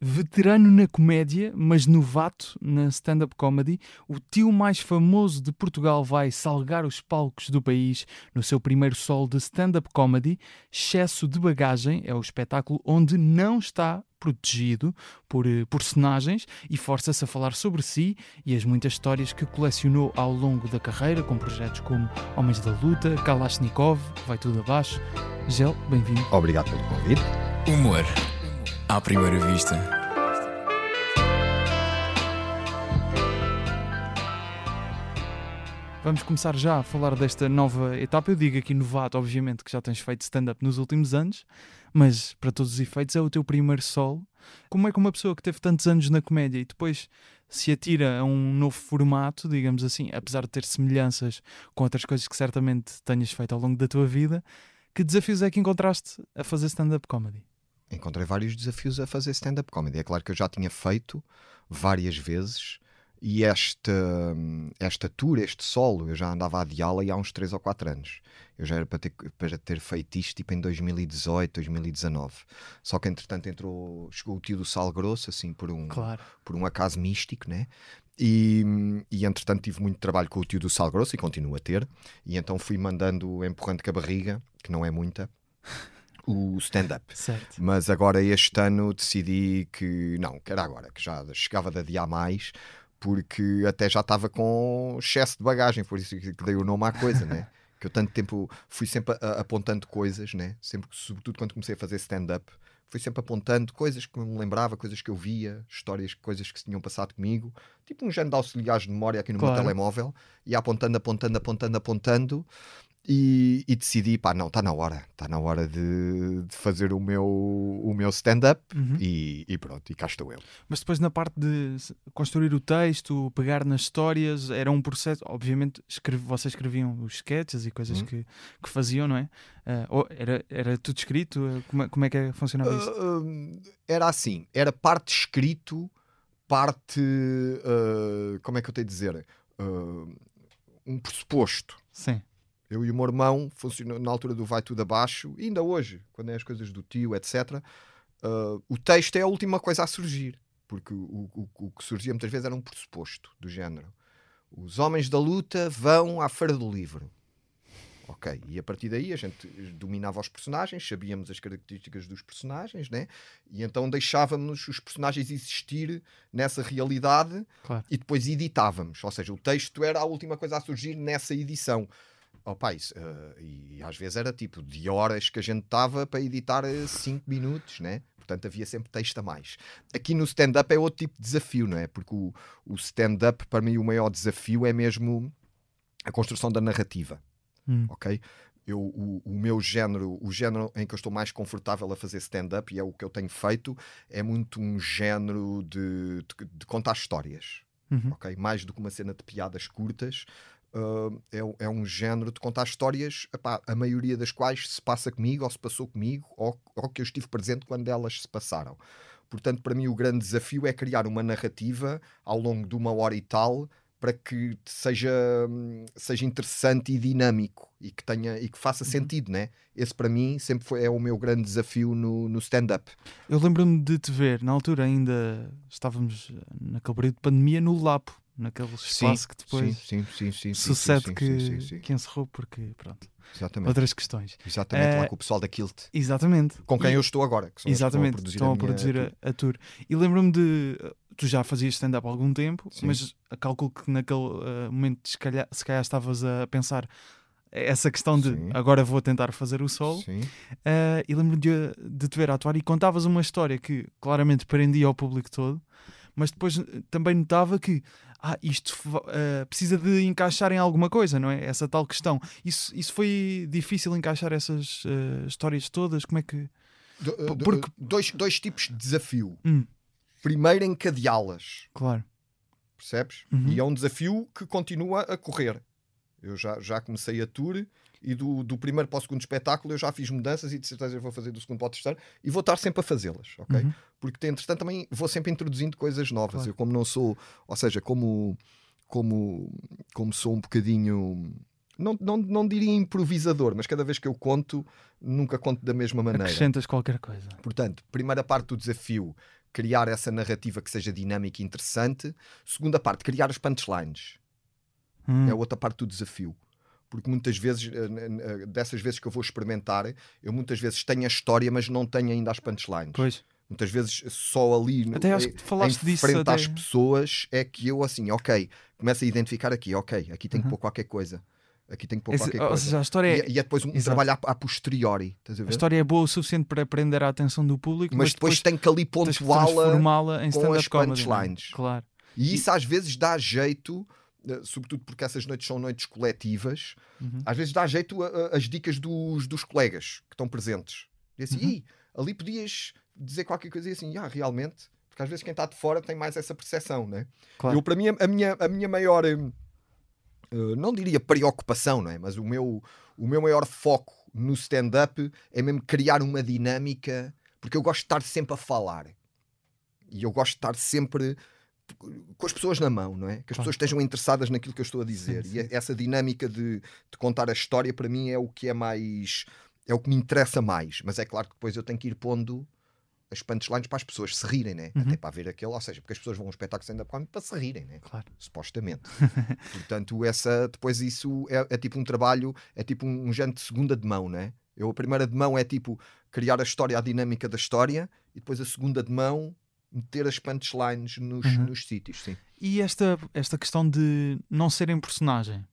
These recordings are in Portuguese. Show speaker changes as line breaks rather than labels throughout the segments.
Veterano na comédia, mas novato na stand-up comedy, o tio mais famoso de Portugal vai salgar os palcos do país no seu primeiro solo de stand-up comedy. Excesso de bagagem é o espetáculo onde não está protegido por uh, personagens e força-se a falar sobre si e as muitas histórias que colecionou ao longo da carreira, com projetos como Homens da Luta, Kalashnikov, Vai Tudo Abaixo. Gel, bem-vindo.
Obrigado pelo convite.
Humor à primeira vista.
Vamos começar já a falar desta nova etapa. Eu digo aqui novato, obviamente, que já tens feito stand-up nos últimos anos, mas para todos os efeitos é o teu primeiro solo. Como é que uma pessoa que teve tantos anos na comédia e depois se atira a um novo formato, digamos assim, apesar de ter semelhanças com outras coisas que certamente tenhas feito ao longo da tua vida, que desafios é que encontraste a fazer stand-up comedy?
Encontrei vários desafios a fazer stand-up comedy. É claro que eu já tinha feito várias vezes e esta, esta tour, este solo, eu já andava a adiá-la há uns 3 ou 4 anos. Eu já era para ter, para ter feito isto tipo em 2018, 2019. Só que entretanto entrou, chegou o tio do Sal Grosso, assim, por um,
claro.
por um acaso místico, né? E, e entretanto tive muito trabalho com o tio do Sal Grosso e continuo a ter. E então fui mandando, empurrando com a barriga, que não é muita o stand-up. Mas agora este ano decidi que não, que era agora, que já chegava de adiar mais, porque até já estava com excesso de bagagem, por isso que dei o nome à coisa, né? que eu tanto tempo fui sempre apontando coisas, né? Sempre, sobretudo quando comecei a fazer stand-up, fui sempre apontando coisas que me lembrava, coisas que eu via, histórias, coisas que se tinham passado comigo, tipo um género de auxiliares de memória aqui no claro. meu telemóvel, e apontando, apontando, apontando, apontando, e, e, decidi, pá, não, está na hora, está na hora de, de, fazer o meu, o meu stand-up uhum. e, e, pronto, e cá estou eu.
Mas depois na parte de construir o texto, pegar nas histórias, era um processo, obviamente escreve, vocês escreviam os sketches e coisas uhum. que, que faziam, não é? Uh, era, era tudo escrito? Como é, como é que funcionava isso? Uh,
era assim, era parte escrito, parte, uh, como é que eu tenho de dizer? um pressuposto.
Sim
eu e o meu irmão, funcionou na altura do vai tudo abaixo, e ainda hoje, quando é as coisas do tio, etc., uh, ah, o texto é a última coisa a surgir. Porque o, o, o, que surgia muitas vezes era um pressuposto do género. Os homens da luta vão à Feira do Livro. Ok, e a partir daí a gente dominava os personagens, sabíamos as características dos personagens, né? E então deixávamos os personagens existir nessa realidade
claro.
e depois editávamos. Ou seja, o texto era a última coisa a surgir nessa edição. Opa, isso, uh, e às vezes era tipo de horas que a gente estava para editar 5 eh, minutos, né? Portanto, havia sempre texto a mais. Aqui no stand-up é outro tipo de desafio, não é? Porque o, o stand-up, para mim, o maior desafio é mesmo a construção da narrativa. Hum. Ok? Eu, o, o, meu género, o género em que eu estou mais confortável a fazer stand-up, e é o que eu tenho feito, é muito um género de, de, de contar histórias. Uhum. Okay? Mais do que uma cena de piadas curtas, Uh, é, é, um género de contar histórias, epá, a maioria das quais se passa comigo, ou se passou comigo, ou, ou que eu estive presente quando elas se passaram. Portanto, para mim, o grande desafio é criar uma narrativa ao longo de uma hora e tal para que seja, seja interessante e dinâmico e que tenha e que faça uhum. sentido, né? Esse para mim sempre foi é o meu grande desafio no, no stand-up.
Eu lembro-me de te ver, na altura ainda estávamos naquele período de pandemia no Lapo, naquele espaço sim, que depois
sim, sim, sim,
sucede que, que encerrou porque pronto.
Exatamente.
Outras questões.
Exatamente, lá eh, com o pessoal da Kilt.
Exatamente.
Com quem e, eu estou agora. Que
exatamente, estão a produzir, a, a, a, tour. E lembro-me de. Tu já fazias stand-up há algum tempo, mas calculo que naquele uh, momento, se calhar, se calhar estavas a pensar essa questão de Sim. agora vou tentar fazer o solo. Uh, e lembro-me de, de te ver atuar e contavas uma história que claramente prendia ao público todo, mas depois também notava que ah, isto uh, precisa de encaixar em alguma coisa, não é? Essa tal questão. Isso, isso foi difícil encaixar essas uh, histórias todas? Como é que.
Do, eh, Porque... dois, dois tipos de desafio. Hum. Primeiro, encadeá-las.
Claro.
Percebes? Uhum. E é um desafio que continua a correr. Eu já, já comecei a tour e do, do primeiro para o segundo espetáculo eu já fiz mudanças e de certeza eu vou fazer do segundo para o terceiro e vou estar sempre a fazê-las, ok? Uhum. Porque entretanto também vou sempre introduzindo coisas novas. Claro. Eu como não sou, ou seja, como como como sou um bocadinho não, não, não diria improvisador, mas cada vez que eu conto, nunca conto da mesma maneira.
Acrescentas qualquer coisa.
Portanto, primeira parte do desafio, criar essa narrativa que seja dinâmica e interessante. Segunda parte, criar as punchlines.
Hum.
É outra parte do desafio. Porque muitas vezes, eh, eh, dessas vezes que eu vou experimentar, eu muitas vezes tenho a história, mas não tenho ainda as punchlines.
Pois.
Muitas vezes só ali no,
Até acho que falaste
em
disso
frente
até-
às pessoas é que eu assim, ok, começo a identificar aqui, ok, aqui tenho que
Uhum.
pôr qualquer coisa. Aqui tenho que pôr
Esse-
qualquer coisa.
seja, a história, é,
E, e é depois um
Exato.
trabalho a, a posteriori, estás a
a história é boa o suficiente para prender a atenção do público,
mas depois, tem que ali pontuá-la. com as
é?
punchlines.
Claro.
E isso às vezes dá jeito, eh, sobretudo porque essas noites são noites coletivas,
Uhum.
às vezes dá jeito a- a- as dicas dos, dos colegas que estão presentes. E assim,
Uhum.
"Ih, ali podias dizer qualquer coisa e assim, ah, realmente. Porque às vezes quem está de fora tem mais essa percepção, né?
Claro.
Eu, para mim, a minha, a minha maior, eh, não diria preocupação, não é? Mas o meu, o meu maior foco no stand-up é mesmo criar uma dinâmica, porque eu gosto de estar sempre a falar. E eu gosto de estar sempre com as pessoas na mão, não é? Que as
Claro.
pessoas estejam interessadas naquilo que eu estou a dizer.
Sim,
E essa dinâmica de, de contar a história, para mim, é o que é mais. é o que me interessa mais. Mas é claro que depois eu tenho que ir pondo as punchlines para as pessoas se rirem, né?
Uhum.
Até para ver aquele, ou seja, porque as pessoas vão a um espetáculo comedy para se rirem, né?
Claro.
supostamente. Portanto, essa, depois isso é, é tipo um trabalho, é tipo um, um género de segunda de mão, né? Eu, a primeira de mão é tipo criar a história, a dinâmica da história, e depois a segunda de mão meter as punchlines nos,
Uhum.
nos sítios, sim.
E esta, esta questão de não serem personagem?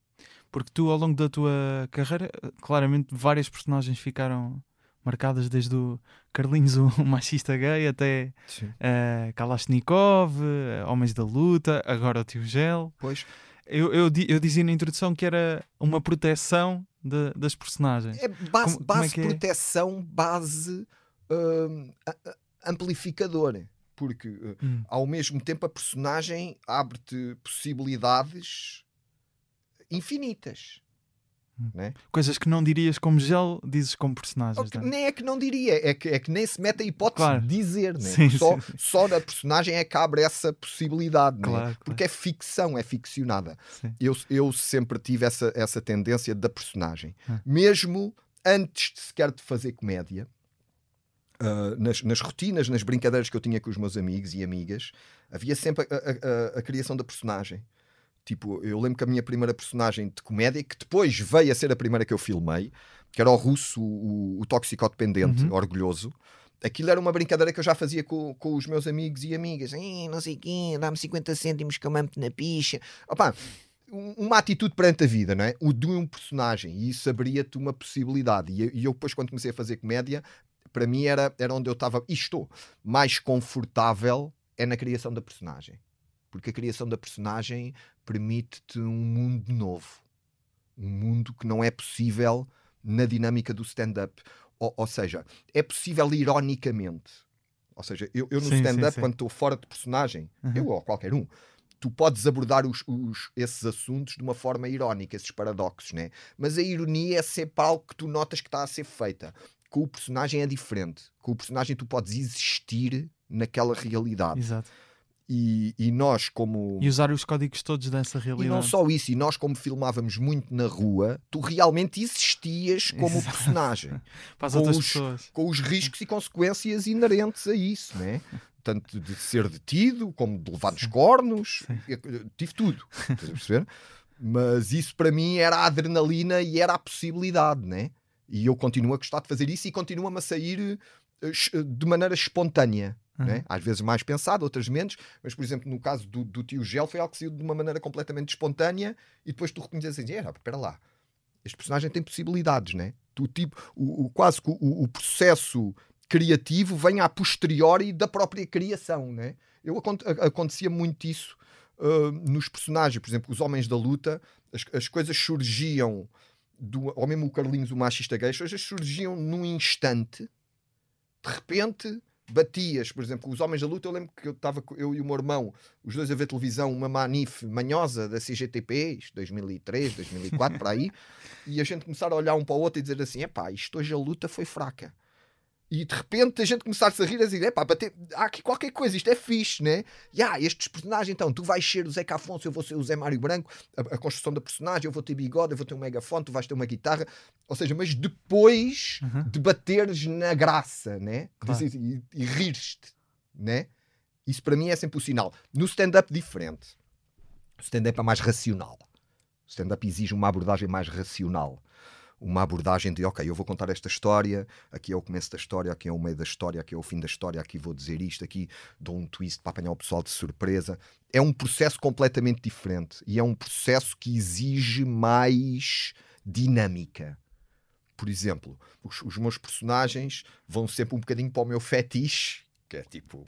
Porque tu, ao longo da tua carreira, claramente várias personagens ficaram marcadas, desde o Carlinhos, o machista gay, até eh, Kalashnikov, eh, Homens da Luta, agora o Tio Gel.
Pois,
Eu, eu, eu dizia na introdução que era uma proteção de- das personagens.
é base,
Como- como é
base
que é?
proteção, base hum, a- a- amplificador. Porque uh,
Hum,
ao mesmo tempo a personagem abre-te possibilidades infinitas.
Hum.
Né?
Coisas que não dirias como gel, dizes como personagens.
Que
não é?
nem é que não diria, é que, é que nem se mete a hipótese
Claro.
de dizer, né?
Sim,
só,
sim.
só na personagem é que abre essa possibilidade, né?
Claro,
porque é ficção, é ficcionada.
Sim.
Eu, eu sempre tive essa, essa tendência da personagem,
Hum.
mesmo antes de sequer de fazer comédia. Ah, nas, nas rotinas, nas brincadeiras que eu tinha com os meus amigos e amigas, havia sempre a, a- a- a criação da personagem. Tipo, eu lembro que a minha primeira personagem de comédia, que depois veio a ser a primeira que eu filmei, que era o russo, o, o toxicodependente,
Uhum.
orgulhoso. Aquilo era uma brincadeira que eu já fazia com, com os meus amigos e amigas. "Ih, não sei quem, dá-me 50 cêntimos que eu mamo na picha. Opa, um- uma atitude perante a vida, não é? O de um personagem. E isso abria-te uma possibilidade. E eu, e eu depois, quando comecei a fazer comédia, para mim era, era onde eu estava, e estou, mais confortável é na criação da personagem. Porque a criação da personagem permite-te um mundo novo. Um mundo que não é possível na dinâmica do stand-up. Ou, ou seja, é possível ironicamente. Ou seja, eu, eu no stand-up, quando estou fora de personagem,
Uhum.
eu ou qualquer um, tu podes abordar os, os- esses assuntos de uma forma irónica, esses paradoxos, né? Mas a ironia é sempre algo que tu notas que está a ser feita. Com o personagem é diferente. Com o personagem tu podes existir naquela realidade.
Exato.
E, e nós, como.
E usar os códigos todos dessa
E
realidade.
não só isso, e nós, como filmávamos muito na rua, tu realmente existias como
Exato.
personagem,
para as
com
outras
os-
pessoas.
com os riscos e consequências inerentes a isso, né? Tanto de ser detido, como de levar nos cornos, eu- eu tive tudo, estás a perceber? Mas isso para mim era a adrenalina e era a possibilidade, né? E eu continuo a gostar de fazer isso e continua-me a sair eh, es- de maneira espontânea.
Uhum.
né? Às vezes mais pensado, outras menos, mas por exemplo, no caso do, do tio Gel, foi algo que saiu de uma maneira completamente espontânea e depois tu reconheces assim: "Era, espera lá, este personagem tem possibilidades, né? Tu, tipo, o, o- quase que o, o processo criativo vem a posteriori da própria criação, né? Eu acontecia muito isso ah, nos personagens, por exemplo, os homens da luta, as, as coisas surgiam do, ou mesmo o Carlinhos, o machista gay, as surgiam num instante, de repente batias, por exemplo, os homens da luta, eu lembro que eu estava eu e o meu irmão, os dois a ver televisão, uma manif manhosa da CGTP, isto 2003, 2004, para aí, e a gente começar a olhar um para o outro e dizer assim, epá, isto hoje a luta foi fraca. E de repente a gente começar-se a rir a dizer, epá, bater, há aqui qualquer coisa, isto é fixe, né? E ah, estes personagens, então, tu vais ser o Zeca Afonso, eu vou ser o Zé Mário Branco, a, a construção da personagem, eu vou ter bigode, eu vou ter um megafone, tu vais ter uma guitarra, ou seja, mas depois
Uhum.
de bateres na graça, né?
Claro.
E, e rires-te, né? Isso para mim é sempre o sinal. No stand-up, diferente. O stand-up é mais racional. O stand-up exige uma abordagem mais racional. Uma abordagem de, ok, eu vou contar esta história, aqui é o começo da história, aqui é o meio da história, aqui é o fim da história, aqui vou dizer isto, aqui dou um twist para apanhar o pessoal de surpresa. É um processo completamente diferente e é um processo que exige mais dinâmica. Por exemplo, os, os meus personagens vão sempre um bocadinho para o meu fetiche, que é tipo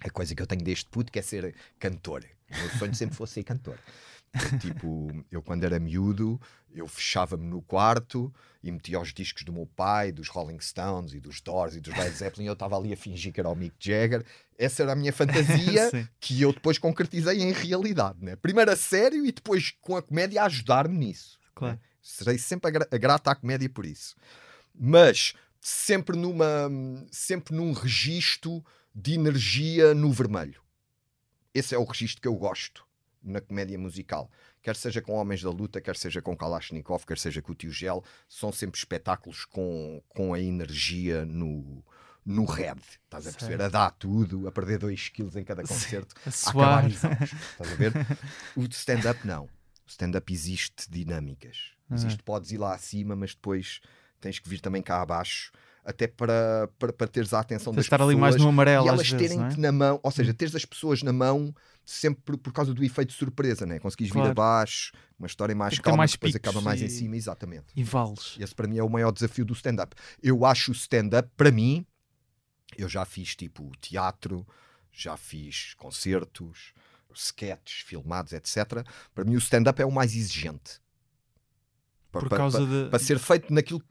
a coisa que eu tenho deste puto, que é ser cantor. O meu sonho sempre fosse ser cantor. tipo, eu quando era miúdo, eu fechava-me no quarto e metia os discos do meu pai, dos Rolling Stones e dos Doors e dos Led Zeppelin, eu estava ali a fingir que era o Mick Jagger. Essa era a minha fantasia que eu depois concretizei em realidade, né? Primeiro a sério e depois com a comédia a ajudar-me nisso.
Claro. Né?
Serei sempre grata à comédia por isso. Mas sempre numa sempre num registro de energia no vermelho. Esse é o registro que eu gosto na comédia musical. Quer seja com Homens da Luta, quer seja com Kalashnikov, quer seja com o Tio Gel, são sempre espetáculos com, com a energia no, no red. Estás a perceber? A dar tudo, a perder 2 quilos em cada concerto, a, a acabar exausto. Estás a ver? O stand-up não. O stand-up existe dinâmicas. Existe, uhum. podes ir lá acima, mas depois tens que vir também cá abaixo até para, para, para teres a atenção Tens das estar pessoas ali mais no amarelo, e elas terem-te é? na mão, ou seja, teres as pessoas na mão sempre por, por causa do efeito de surpresa, né? conseguis claro. vir abaixo, uma história mais calma, mais depois acaba mais e... em cima, exatamente.
E vales.
Esse para mim é o maior desafio do stand-up. Eu acho o stand-up, para mim, eu já fiz tipo teatro, já fiz concertos, sketches filmados, etc. Para mim, o stand-up é o mais exigente
por para, causa
para,
de...
para ser feito naquilo,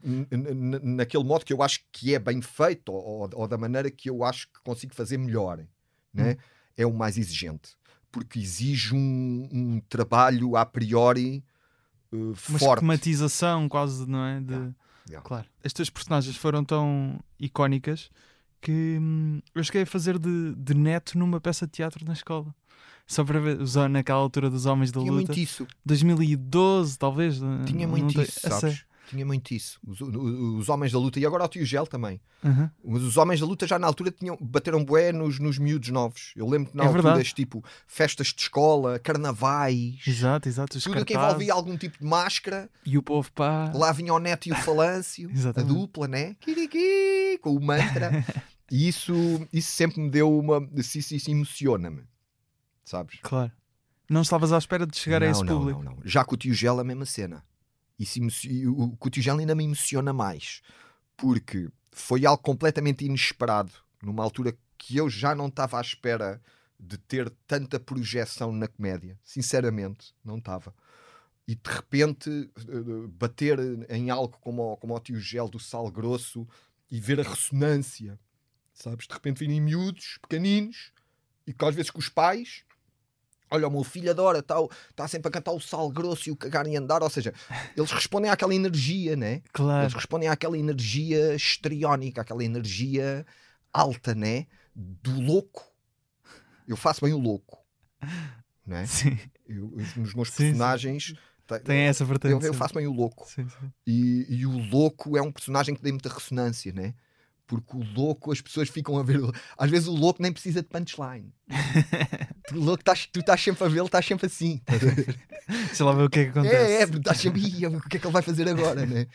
naquele modo que eu acho que é bem feito ou, ou da maneira que eu acho que consigo fazer melhor, né? Hum. é o mais exigente porque exige um, um trabalho a priori uh, Uma forte.
esquematização quase, não é? De... Yeah. Yeah. Claro. Estas personagens foram tão icónicas que hum, eu cheguei a fazer de, de neto numa peça de teatro na escola só para ver, naquela altura dos Homens da
Tinha
Luta.
muito isso.
2012, talvez.
Tinha muito isso, sabes? Tinha muito isso. Os, os, Homens da Luta, e agora o Tio Gel também. Uhum. Mas os Homens da Luta já na altura tinham, bateram bué nos, nos miúdos novos. Eu lembro que na é altura, tipo, festas de escola, carnavais.
Exato, exato.
Tudo que envolvia algum tipo de máscara.
E o povo pá.
Lá vinha o Neto e o Falâncio, a dupla, né? Com o mantra. e isso, isso sempre me deu uma. Isso, isso emociona-me sabes?
Claro. Não estavas à espera de chegar
não,
a esse
não,
público.
Não, não. Já com o tio Gel a mesma cena. E o, com o tio Gel ainda me emociona mais. Porque foi algo completamente inesperado. Numa altura que eu já não estava à espera de ter tanta projeção na comédia. Sinceramente, não estava. E de repente eh, bater em algo como, como o tio Gel do Sal Grosso e ver a ressonância. Sabes? De repente virem miúdos, pequeninos, e que às vezes com os pais Olha, o meu filho adora, está tá sempre a cantar o sal grosso e o cagar e andar. Ou seja, eles respondem àquela energia, né?
Claro.
Eles respondem àquela energia estriónica, àquela energia alta, né? Do louco. Eu faço bem o louco, né?
Sim.
Eu, nos meus personagens. Sim,
sim. Tem essa vertente.
Eu, eu, faço bem o louco.
Sim, sim.
E, e, o louco é um personagem que tem muita ressonância, né? Porque o louco, as pessoas ficam a ver. Às vezes o louco nem precisa de punchline. louco, tás, tu estás sempre a vê-lo, estás sempre assim.
Deixa lá ver o que é que acontece.
É, é, estás sempre. o que é que ele vai fazer agora, né?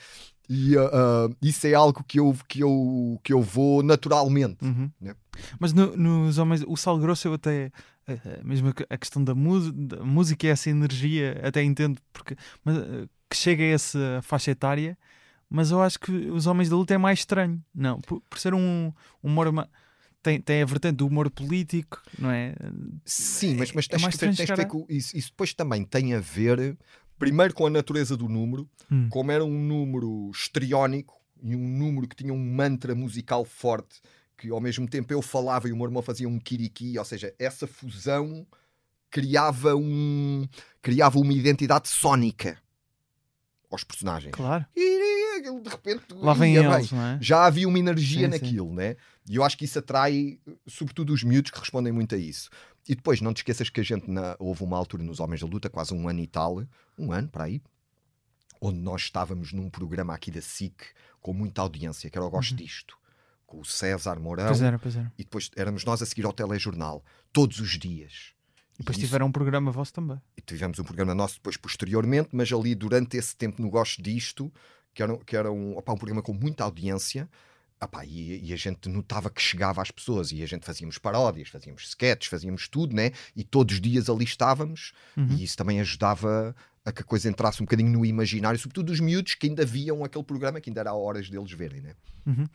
E uh, uh, isso é algo que eu, que eu, que eu vou naturalmente.
Uhum.
Né?
Mas no, nos homens, o sal grosso eu até. Eh, eh, mesmo a questão da, da música e essa energia, até entendo, porque mas, eh, que chega a essa faixa etária mas eu acho que os Homens da Luta é mais estranho. Não, por, por ser um humor. Tem, tem a vertente do humor político, não é?
Sim, mas, mas é tens, que ver, tens que ver que isso, isso depois também tem a ver, primeiro com a natureza do número, hum. como era um número estriónico e um número que tinha um mantra musical forte, que ao mesmo tempo eu falava e o meu irmão fazia um kiriki, ou seja, essa fusão criava um criava uma identidade sónica aos personagens.
Claro.
E aquilo de repente
lá vem eles, é?
já havia uma energia sim, naquilo, sim. né? E eu acho que isso atrai, sobretudo, os miúdos que respondem muito a isso. E depois, não te esqueças que a gente, na, houve uma altura nos Homens da Luta, quase um ano e tal, um ano para aí, onde nós estávamos num programa aqui da SIC com muita audiência, que era o Gosto uhum. Disto, com o César Mourão.
Pois era, pois era.
E depois éramos nós a seguir ao telejornal, todos os dias.
E depois tiveram um programa vosso também.
E tivemos um programa nosso depois posteriormente, mas ali durante esse tempo no Gosto Disto, que era, que era um, opa, um programa com muita audiência, opa, e, e, a gente notava que chegava às pessoas e a gente fazíamos paródias, fazíamos sketches, fazíamos tudo, né? E todos os dias ali estávamos uhum. e isso também ajudava a que a coisa entrasse um bocadinho no imaginário, sobretudo os miúdos que ainda viam aquele programa, que ainda era horas deles verem, né?
Uhum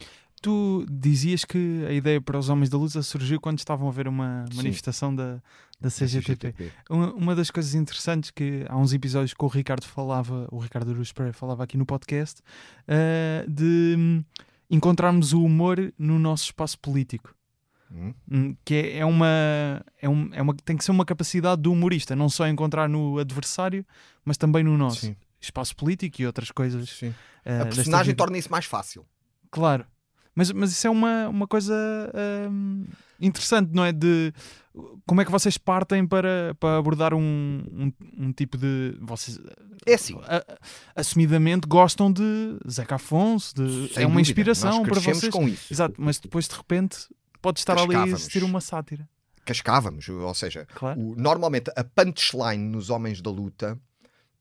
tu dizias que a ideia para os Homens da Luta surgiu quando estavam a ver uma manifestação da, da CGTP. CGTP. Uma, uma, das coisas interessantes que há uns episódios que o Ricardo falava, o Ricardo Aruz falava aqui no podcast, uh, de encontrarmos o humor no nosso espaço político. Hum. hum. Que é, é, uma, é, um, é uma. tem que ser uma capacidade do humorista, não só encontrar no adversário, mas também no nosso Sim. espaço político e outras coisas.
Sim. Uh, a personagem torna isso mais fácil.
Claro, mas, mas isso é uma, uma coisa hum, interessante, não é? De como é que vocês partem para, para abordar um, um, um tipo de. Vocês
é assim.
A, assumidamente gostam de Zeca Afonso, de, é uma inspiração para vocês.
com isso.
Exato, mas depois de repente pode estar ali a existir uma sátira.
Cascávamos, ou seja, claro. o, normalmente a punchline nos Homens da Luta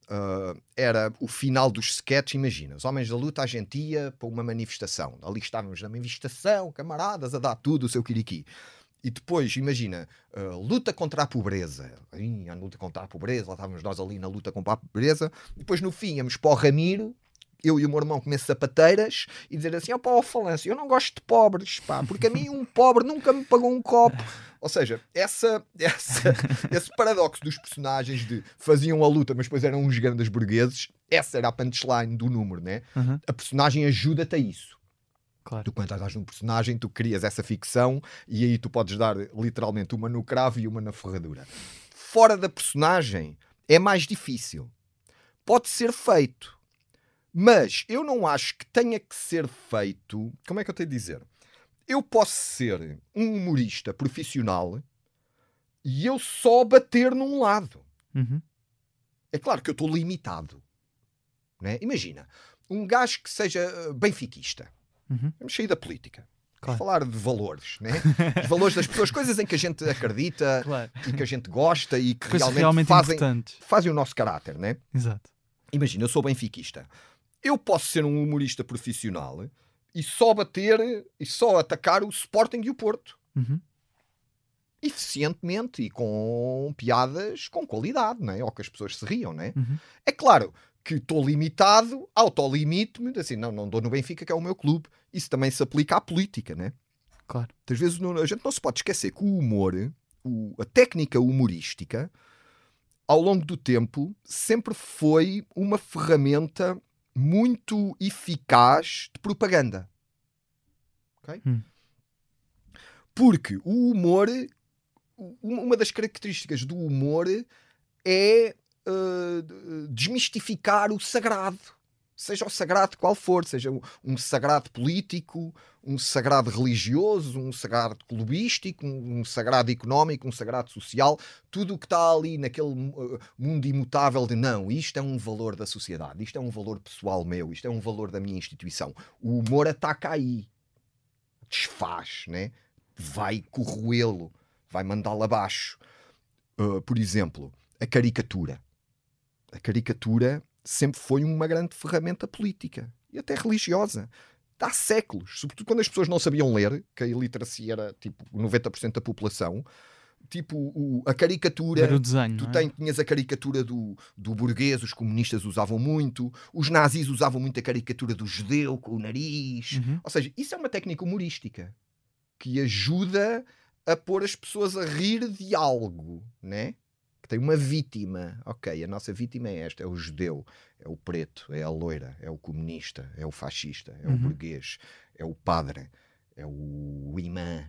Uh, era o final dos sketches. Imagina, os Homens da Luta, a gente ia para uma manifestação. Ali estávamos na manifestação, camaradas, a dar tudo o seu kiriki. E depois, imagina, uh, luta contra a pobreza. A luta contra a pobreza, lá estávamos nós ali na luta contra a pobreza. Depois, no fim, íamos para o Ramiro, eu e o meu irmão comer sapateiras e dizer assim: ó, oh, pá, falância, eu não gosto de pobres, pá, porque a mim um pobre nunca me pagou um copo. Ou seja, essa, essa, esse paradoxo dos personagens de faziam a luta, mas depois eram uns grandes burgueses, essa era a punchline do número, né? Uhum. A personagem ajuda-te a isso. Claro. Tu, quando estás num personagem, tu crias essa ficção e aí tu podes dar literalmente uma no cravo e uma na ferradura. Fora da personagem é mais difícil. Pode ser feito, mas eu não acho que tenha que ser feito. Como é que eu tenho de dizer? Eu posso ser um humorista profissional e eu só bater num lado. Uhum. É claro que eu estou limitado. Né? Imagina, um gajo que seja eh, benfiquista. Uhum. Vamos sair da política. Claro. Falar de valores, né? de valores das pessoas, coisas em que a gente acredita claro. e que a gente gosta e que realmente, realmente fazem, fazem o nosso caráter, né?
Exato.
Imagina, eu sou benfiquista eu posso ser um humorista profissional e só bater e só atacar o Sporting e o Porto. Uhum. Eficientemente e com piadas com qualidade, não é? Ou que as pessoas se riam, não é? Uhum. É claro que estou limitado, autolimito-me, assim, não, não dou no Benfica, que é o meu clube. Isso também se aplica à política, né?
Claro.
Às vezes a gente não se pode esquecer que o humor, o, a técnica humorística, ao longo do tempo, sempre foi uma ferramenta muito eficaz de propaganda. Okay? Hum. Porque o humor, uma das características do humor é uh, desmistificar o sagrado seja o sagrado qual for, seja um sagrado político, um sagrado religioso, um sagrado clubístico, um sagrado económico, um sagrado social, tudo o que está ali naquele uh, mundo imutável de não, isto é um valor da sociedade, isto é um valor pessoal meu, isto é um valor da minha instituição. O humor ataca aí, desfaz, né? vai corroê-lo, vai mandá-lo abaixo. Uh, por exemplo, a caricatura. A caricatura sempre foi uma grande ferramenta política e até religiosa. Há séculos, sobretudo quando as pessoas não sabiam ler, que a iliteracia era tipo 90% da população, tipo o, a caricatura.
Era o desenho.
Tu
é?
tem, tinhas a caricatura do, do burguês, os comunistas usavam muito, os nazis usavam muito a caricatura do judeu com o nariz. Uhum. Ou seja, isso é uma técnica humorística que ajuda a pôr as pessoas a rir de algo, né? Tem uma vítima. Ok, a nossa vítima é esta: é o judeu, é o preto, é a loira, é o comunista, é o fascista, é uhum. o burguês, é o padre, é o imã.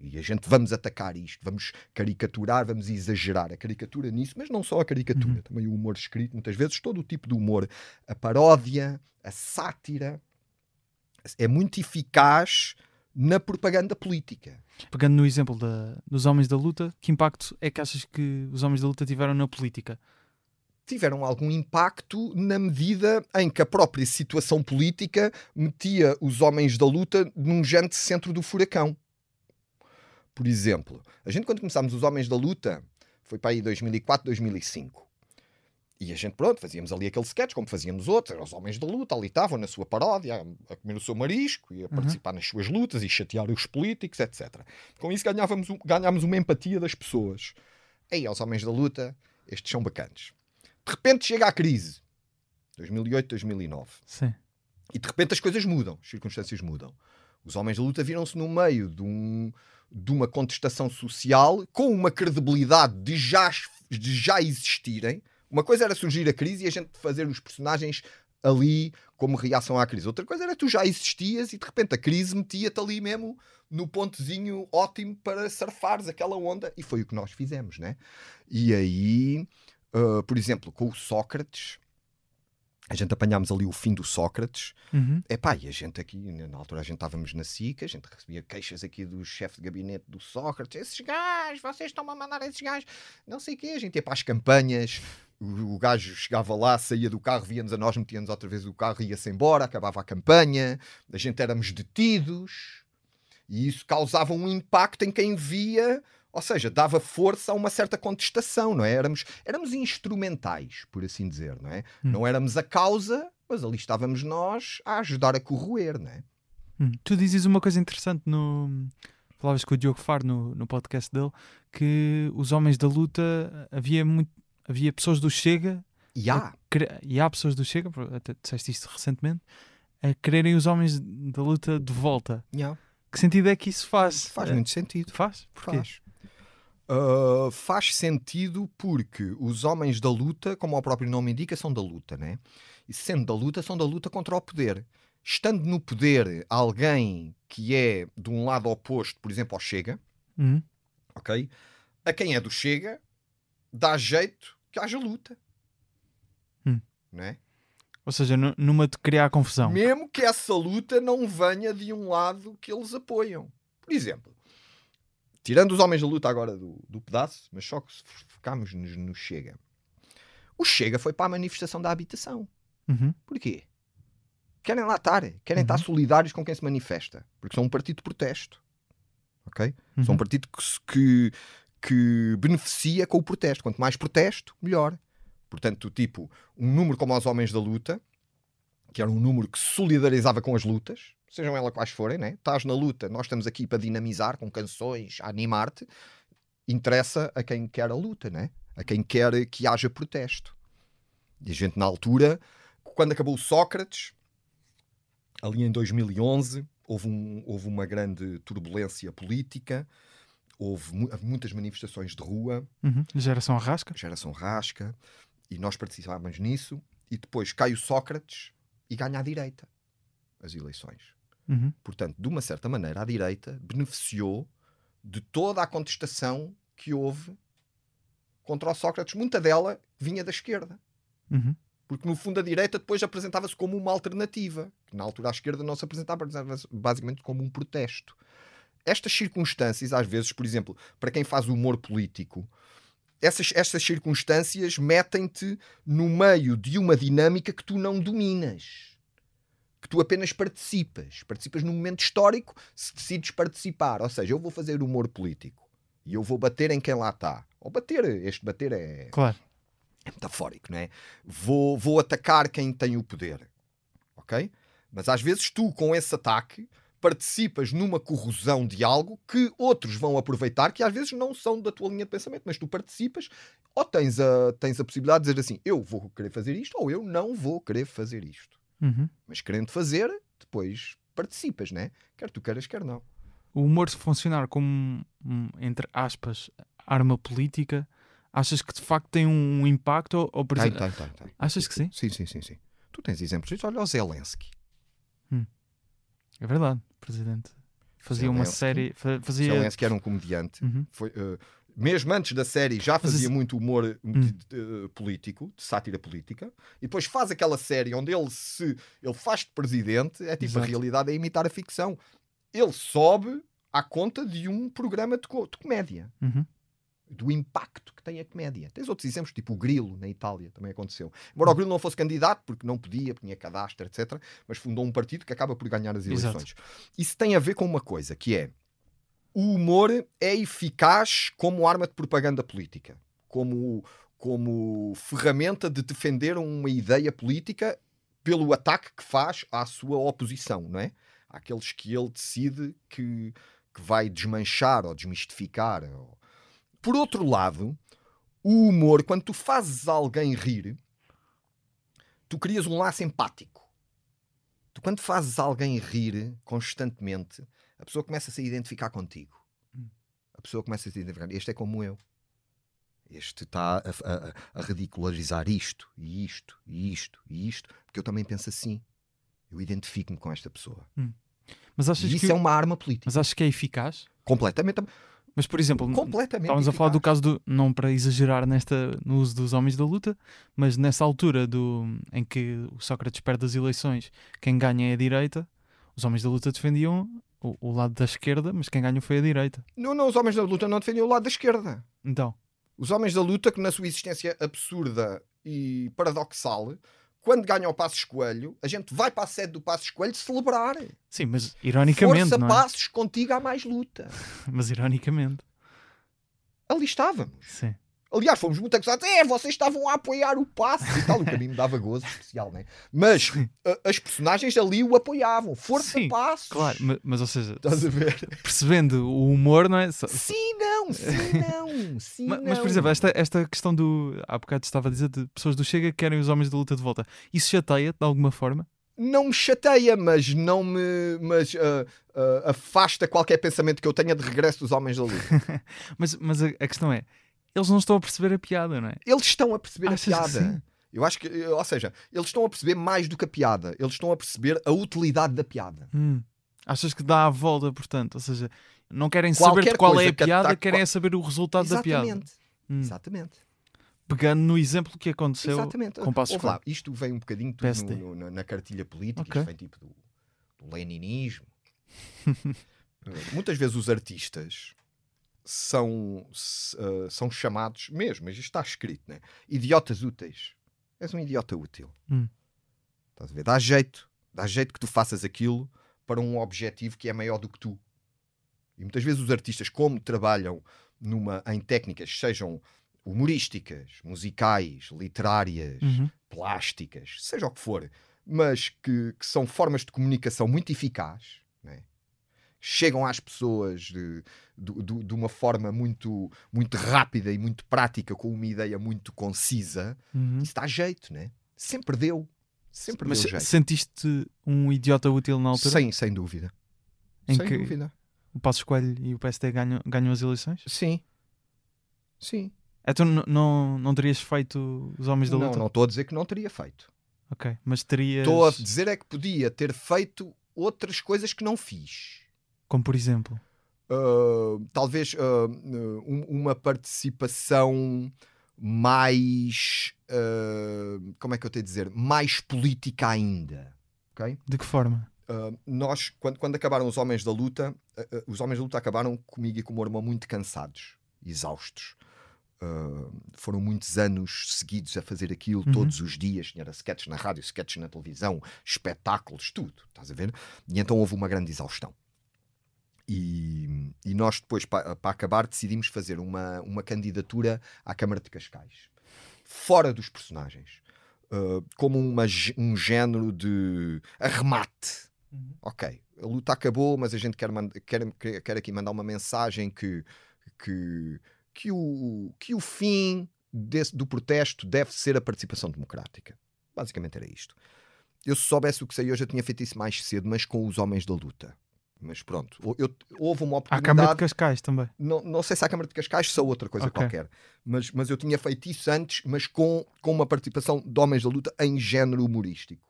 E a gente vamos atacar isto, vamos caricaturar, vamos exagerar a caricatura nisso, mas não só a caricatura, uhum. também o humor escrito, muitas vezes, todo o tipo de humor, a paródia, a sátira, é muito eficaz na propaganda política.
Pegando no exemplo da, dos homens da luta, que impacto é que achas que os homens da luta tiveram na política?
tiveram algum impacto na medida em que a própria situação política metia os homens da luta num gente centro do furacão. Por exemplo, a gente quando começámos os homens da luta foi para aí 2004, 2005. E a gente, pronto, fazíamos ali aquele sketch, como fazíamos outros, os homens da luta ali estavam na sua paródia, a, comer o seu marisco e a uhum. participar nas suas lutas e chatear os políticos, etc. Com isso ganhávamos, ganhámos uma empatia das pessoas. Aí, aos homens da luta, estes são bacanas. De repente chega a crise. 2008, 2009.
Sim.
E de repente as coisas mudam, as circunstâncias mudam. Os homens da luta viram-se no meio de, um, de uma contestação social com uma credibilidade de já, de já existirem. Uma coisa era surgir a crise e a gente fazer os personagens ali como reação à crise. Outra coisa era tu já existias e de repente a crise metia-te ali mesmo no pontozinho ótimo para surfares aquela onda. E foi o que nós fizemos, né? E aí Uh, por exemplo, com o Sócrates, a gente apanhámos ali o fim do Sócrates.
Uhum.
Epá, e a gente aqui, na altura a gente estávamos na SICA, a gente recebia queixas aqui do chefe de gabinete do Sócrates, esses gajos, vocês estão a mandar esses gajos, não sei o quê, a gente ia para as campanhas, o, o gajo chegava lá, saía do carro, via-nos a nós, metíamos outra vez o carro, ia-se embora, acabava a campanha, a gente éramos detidos, e isso causava um impacto em quem via ou seja, dava força a uma certa contestação, não é? Éramos, éramos instrumentais, por assim dizer, não é? Hum. Não éramos a causa, mas ali estávamos nós a ajudar a corroer, não é?
Hum. Tu dizes uma coisa interessante no. Falavas com o Diogo Faro no, no podcast dele que os homens da luta havia muito, havia pessoas do Chega
e há.
e há pessoas do Chega, até disseste isto recentemente, a quererem os homens da luta de volta.
Yeah.
Que sentido é que isso faz?
Faz muito sentido.
Faz? Porquê?
Faz. Uh, faz sentido porque os homens da luta, como o próprio nome indica, são da luta, né? E sendo da luta, são da luta contra o poder. Estando no poder alguém que é de um lado oposto, por exemplo, ao Chega,
uhum.
ok? A quem é do Chega, dá jeito que haja luta,
uhum.
né?
Ou seja, numa de criar confusão.
Mesmo que essa luta não venha de um lado que eles apoiam. Por exemplo, tirando os homens da luta agora do, do pedaço, mas só que se focarmos no, no, Chega. O Chega foi para a manifestação da habitação.
Uhum.
Porquê? Querem lá estar, querem uhum. estar solidários com quem se manifesta, porque são um partido de protesto. Ok? Uhum. São um partido que, que, que beneficia com o protesto. Quanto mais protesto, melhor. Portanto, tipo, um número como os Homens da Luta, que era um número que solidarizava com as lutas, sejam elas quais forem, né? estás na luta, nós estamos aqui para dinamizar com canções, a animar-te, interessa a quem quer a luta, né? a quem quer que haja protesto. E a gente, na altura, quando acabou o Sócrates, ali em 2011, houve, um, houve uma grande turbulência política, houve mu muitas manifestações de rua.
Uhum. Geração Rasca.
Geração Rasca. E nós participávamos nisso. E depois cai o Sócrates e ganha a direita as eleições.
Uhum.
Portanto, de uma certa maneira, a direita beneficiou de toda a contestação que houve contra o Sócrates. Muita dela vinha da esquerda.
Uhum.
Porque, no fundo, a direita depois apresentava-se como uma alternativa. Que, na altura, a esquerda não se apresentava, apresentava-se basicamente como um protesto. Estas circunstâncias, às vezes, por exemplo, para quem faz humor político, essas, essas circunstâncias metem-te no meio de uma dinâmica que tu não dominas que tu apenas participas. Participas num momento histórico se decides participar. Ou seja, eu vou fazer humor político e eu vou bater em quem lá está. Ou bater, este bater é.
Claro.
É metafórico, não é? Vou, vou atacar quem tem o poder. Ok? Mas às vezes tu, com esse ataque, participas numa corrosão de algo que outros vão aproveitar, que às vezes não são da tua linha de pensamento, mas tu participas ou tens a, tens a possibilidade de dizer assim: eu vou querer fazer isto ou eu não vou querer fazer isto.
Uhum.
Mas querendo fazer, depois participas, né? Quer tu queiras, quer não.
O humor, se funcionar como, entre aspas, arma política, achas que de facto tem um impacto? Ou, ou
tem, tem, tem, tem.
Achas que sim?
Sim, sim, sim. sim. Tu tens exemplos disso. Olha o Zelensky.
Hum. É verdade, presidente. Fazia Zelensky. uma série. Fazia...
Zelensky era um comediante.
Uhum.
Foi, uh, mesmo antes da série, já fazia Mas... muito humor hum. de, de, político, de sátira política, e depois faz aquela série onde ele se ele faz de presidente, é tipo Exato. a realidade é imitar a ficção. Ele sobe à conta de um programa de, co de comédia.
Uhum.
Do impacto que tem a comédia. Tens outros exemplos, tipo o Grilo, na Itália, também aconteceu. Embora o Grilo não fosse candidato, porque não podia, tinha cadastro, etc., mas fundou um partido que acaba por ganhar as eleições. Exato. Isso tem a ver com uma coisa, que é o humor é eficaz como arma de propaganda política, como, como ferramenta de defender uma ideia política pelo ataque que faz à sua oposição, não é? Aqueles que ele decide que, que vai desmanchar ou desmistificar. Ou... Por outro lado, o humor, quando tu fazes alguém rir, tu crias um laço empático. Tu, quando fazes alguém rir constantemente, a pessoa começa a se identificar contigo. Hum. A pessoa começa a se identificar. Este é como eu. Este está a, a, a ridicularizar isto, e isto, e isto, e isto, porque eu também penso assim. Eu identifico-me com esta pessoa. Hum.
Mas achas
e isso
que...
é uma arma política.
Mas achas que é eficaz?
Completamente.
Mas, por exemplo,
completamente
estávamos a falar do caso do. Não para exagerar nesta, no uso dos homens da luta, mas nessa altura do, em que o Sócrates perde as eleições, quem ganha é a direita, os homens da luta defendiam o, o lado da esquerda, mas quem ganhou foi a direita.
Não, não, os homens da luta não defendiam o lado da esquerda.
Então.
Os homens da luta, que na sua existência absurda e paradoxal, quando ganha o Passos Coelho, a gente vai para a sede do Passos Coelho celebrar.
Sim, mas ironicamente.
Força
não
é? Passos, contigo há mais luta.
mas ironicamente.
Ali estávamos.
Sim.
Aliás, fomos muito acusados. É, vocês estavam a apoiar o passo e tal. O me dava gozo especial, né? Mas a, as personagens ali o apoiavam. Força
sim,
passos.
Claro, mas, mas, ou seja,
Estás a ver?
percebendo o humor, não é?
Sim, não, sim, não. Sim,
mas,
não.
mas, por exemplo, esta, esta questão do. Há bocado estava a dizer de pessoas do Chega que querem os homens da luta de volta. Isso chateia-te de alguma forma?
não me chateia, mas não me mas, uh, uh, afasta qualquer pensamento que eu tenha de regresso dos homens da luta.
mas mas a, a, questão é, eles não estão a perceber a piada, não é?
Eles estão a perceber
Achas
a piada. Eu acho que, ou seja, eles estão a perceber mais do que a piada. Eles estão a perceber a utilidade da piada.
Hum. Achas que dá a volta, portanto? Ou seja, não querem Qualquer saber qual é a piada, que querem é saber o resultado
Exatamente.
da piada.
Hum. Exatamente.
Pegando no exemplo que aconteceu
Exatamente.
com Passos
lá, Isto vem um bocadinho tudo no, no, na cartilha política, okay. isto vem tipo do, do leninismo. Muitas vezes os artistas são, uh, são chamados mesmo, mas isto está escrito, né? idiotas úteis. És um idiota útil.
Hum.
Estás a ver? Dá jeito, dá jeito que tu faças aquilo para um objetivo que é maior do que tu. E muitas vezes os artistas, como trabalham numa, em técnicas, sejam humorísticas, musicais, literárias,
uhum.
plásticas, seja o que for, mas que, que são formas de comunicação muito eficazes, né? Chegam às pessoas de, de, de, uma forma muito, muito rápida e muito prática, com uma ideia muito concisa,
uhum.
isso dá jeito, né? Sempre deu. Sempre
Mas
deu jeito.
sentiste um idiota útil na altura?
Sem, sem dúvida.
Em
sem
que
dúvida.
o Passo Escolho e o PSD ganham, ganham as eleições?
Sim. Sim.
Então não, não terias feito os Homens da Luta?
Não, não estou a dizer que não teria feito.
Ok, mas terias...
Estou a dizer é que podia ter feito outras coisas que não fiz.
Como por exemplo?
Uh, talvez uh, um, uma participação mais. Uh, como é que eu tenho a dizer? Mais política ainda. Okay?
De que forma?
nós, quando, quando acabaram os Homens da Luta, os Homens da Luta acabaram comigo e com o meu irmão muito cansados, exaustos. Uh, foram muitos anos seguidos a fazer aquilo uhum. todos os dias. Tinha sketches na rádio, sketches na televisão, espetáculos, tudo. Estás a ver? E então houve uma grande exaustão. E, e nós depois, para, para acabar, decidimos fazer uma, uma candidatura à Câmara de Cascais. Fora dos personagens. Uh, como uma, um género de arremate.
Uhum.
Ok, a luta acabou, mas a gente quer, quer, quer aqui mandar uma mensagem que, que, que, o, que o fim desse, do protesto deve ser a participação democrática. Basicamente era isto. Eu, se soubesse o que sei hoje, eu tinha feito isso mais cedo, mas com os homens da luta. Mas pronto, eu, houve uma oportunidade.
À Câmara de Cascais também.
Não, não sei se a Câmara de Cascais ou outra coisa okay. qualquer. Mas, mas eu tinha feito isso antes, mas com, com uma participação de homens da luta em género humorístico.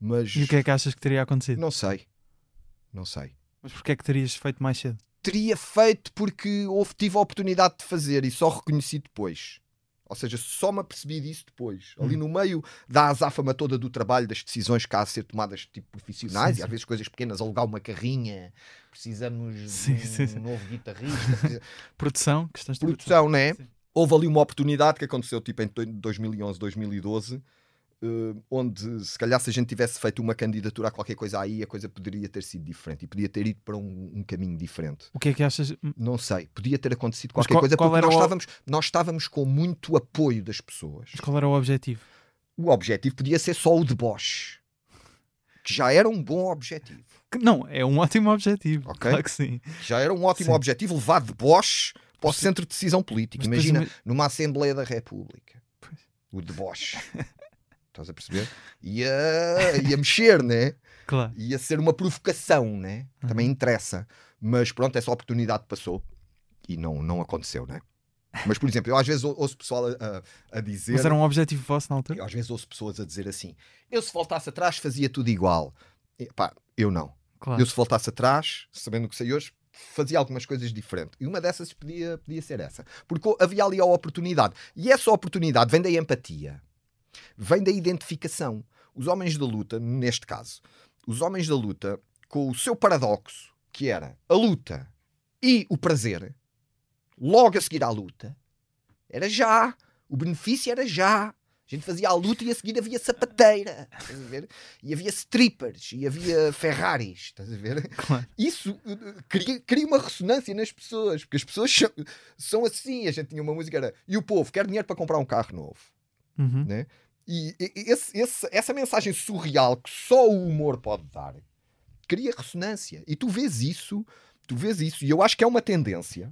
Mas...
E o que é que achas que teria acontecido?
Não sei. Não sei.
Mas porquê é que terias feito mais cedo?
Teria feito porque houve, tive a oportunidade de fazer e só reconheci depois. Ou seja, só me apercebi disso depois. Ali hum. no meio da azáfama toda do trabalho, das decisões que há a ser tomadas tipo profissionais, sim, e às vezes coisas pequenas, alugar uma carrinha, precisamos sim, de um, novo guitarrista.
Produção, questões de
produção. né? houve ali uma oportunidade que aconteceu tipo em 2011, 2012, uh, onde se calhar se a gente tivesse feito uma candidatura a qualquer coisa aí, a coisa poderia ter sido diferente e podia ter ido para um, um caminho diferente.
O que é que achas?
Não sei, podia ter acontecido qualquer qual, coisa qual porque nós, o... estávamos, nós estávamos com muito apoio das pessoas.
Mas qual era o objetivo?
O objetivo podia ser só o deboche, que já era um bom objetivo.
Não, é um ótimo objetivo. Okay? Claro que sim.
Já era um ótimo sim. objetivo levar deboche para o centro de decisão política. Imagina, numa Assembleia da República. Pois. O deboche. Estás a perceber? Ia, ia mexer, né?
Claro.
Ia ser uma provocação, né? Uhum. Também interessa. Mas pronto, essa oportunidade passou e não, não aconteceu, né? Mas, por exemplo, eu às vezes ouço pessoal a, a, dizer.
Mas era um objetivo vosso na altura?
Eu, às vezes ouço pessoas a dizer assim: eu se voltasse atrás fazia tudo igual. E, pá, eu não. Claro. Eu se voltasse atrás, sabendo o que sei hoje, fazia algumas coisas diferentes. E uma dessas podia, podia ser essa. Porque havia ali a oportunidade. E essa oportunidade vem da empatia vem da identificação. Os homens da luta, neste caso, os homens da luta, com o seu paradoxo, que era a luta e o prazer, logo a seguir à luta, era já. O benefício era já. A gente fazia a luta e a seguir havia sapateira, estás a ver? E havia strippers, e havia Ferraris, estás a ver? Claro. Isso uh, cria, cria, uma ressonância nas pessoas, porque as pessoas são, são, assim. A gente tinha uma música, era e o povo quer dinheiro para comprar um carro novo,
uhum.
né? E esse, esse, essa mensagem surreal que só o humor pode dar cria ressonância. E tu vês isso, tu vês isso, e eu acho que é uma tendência.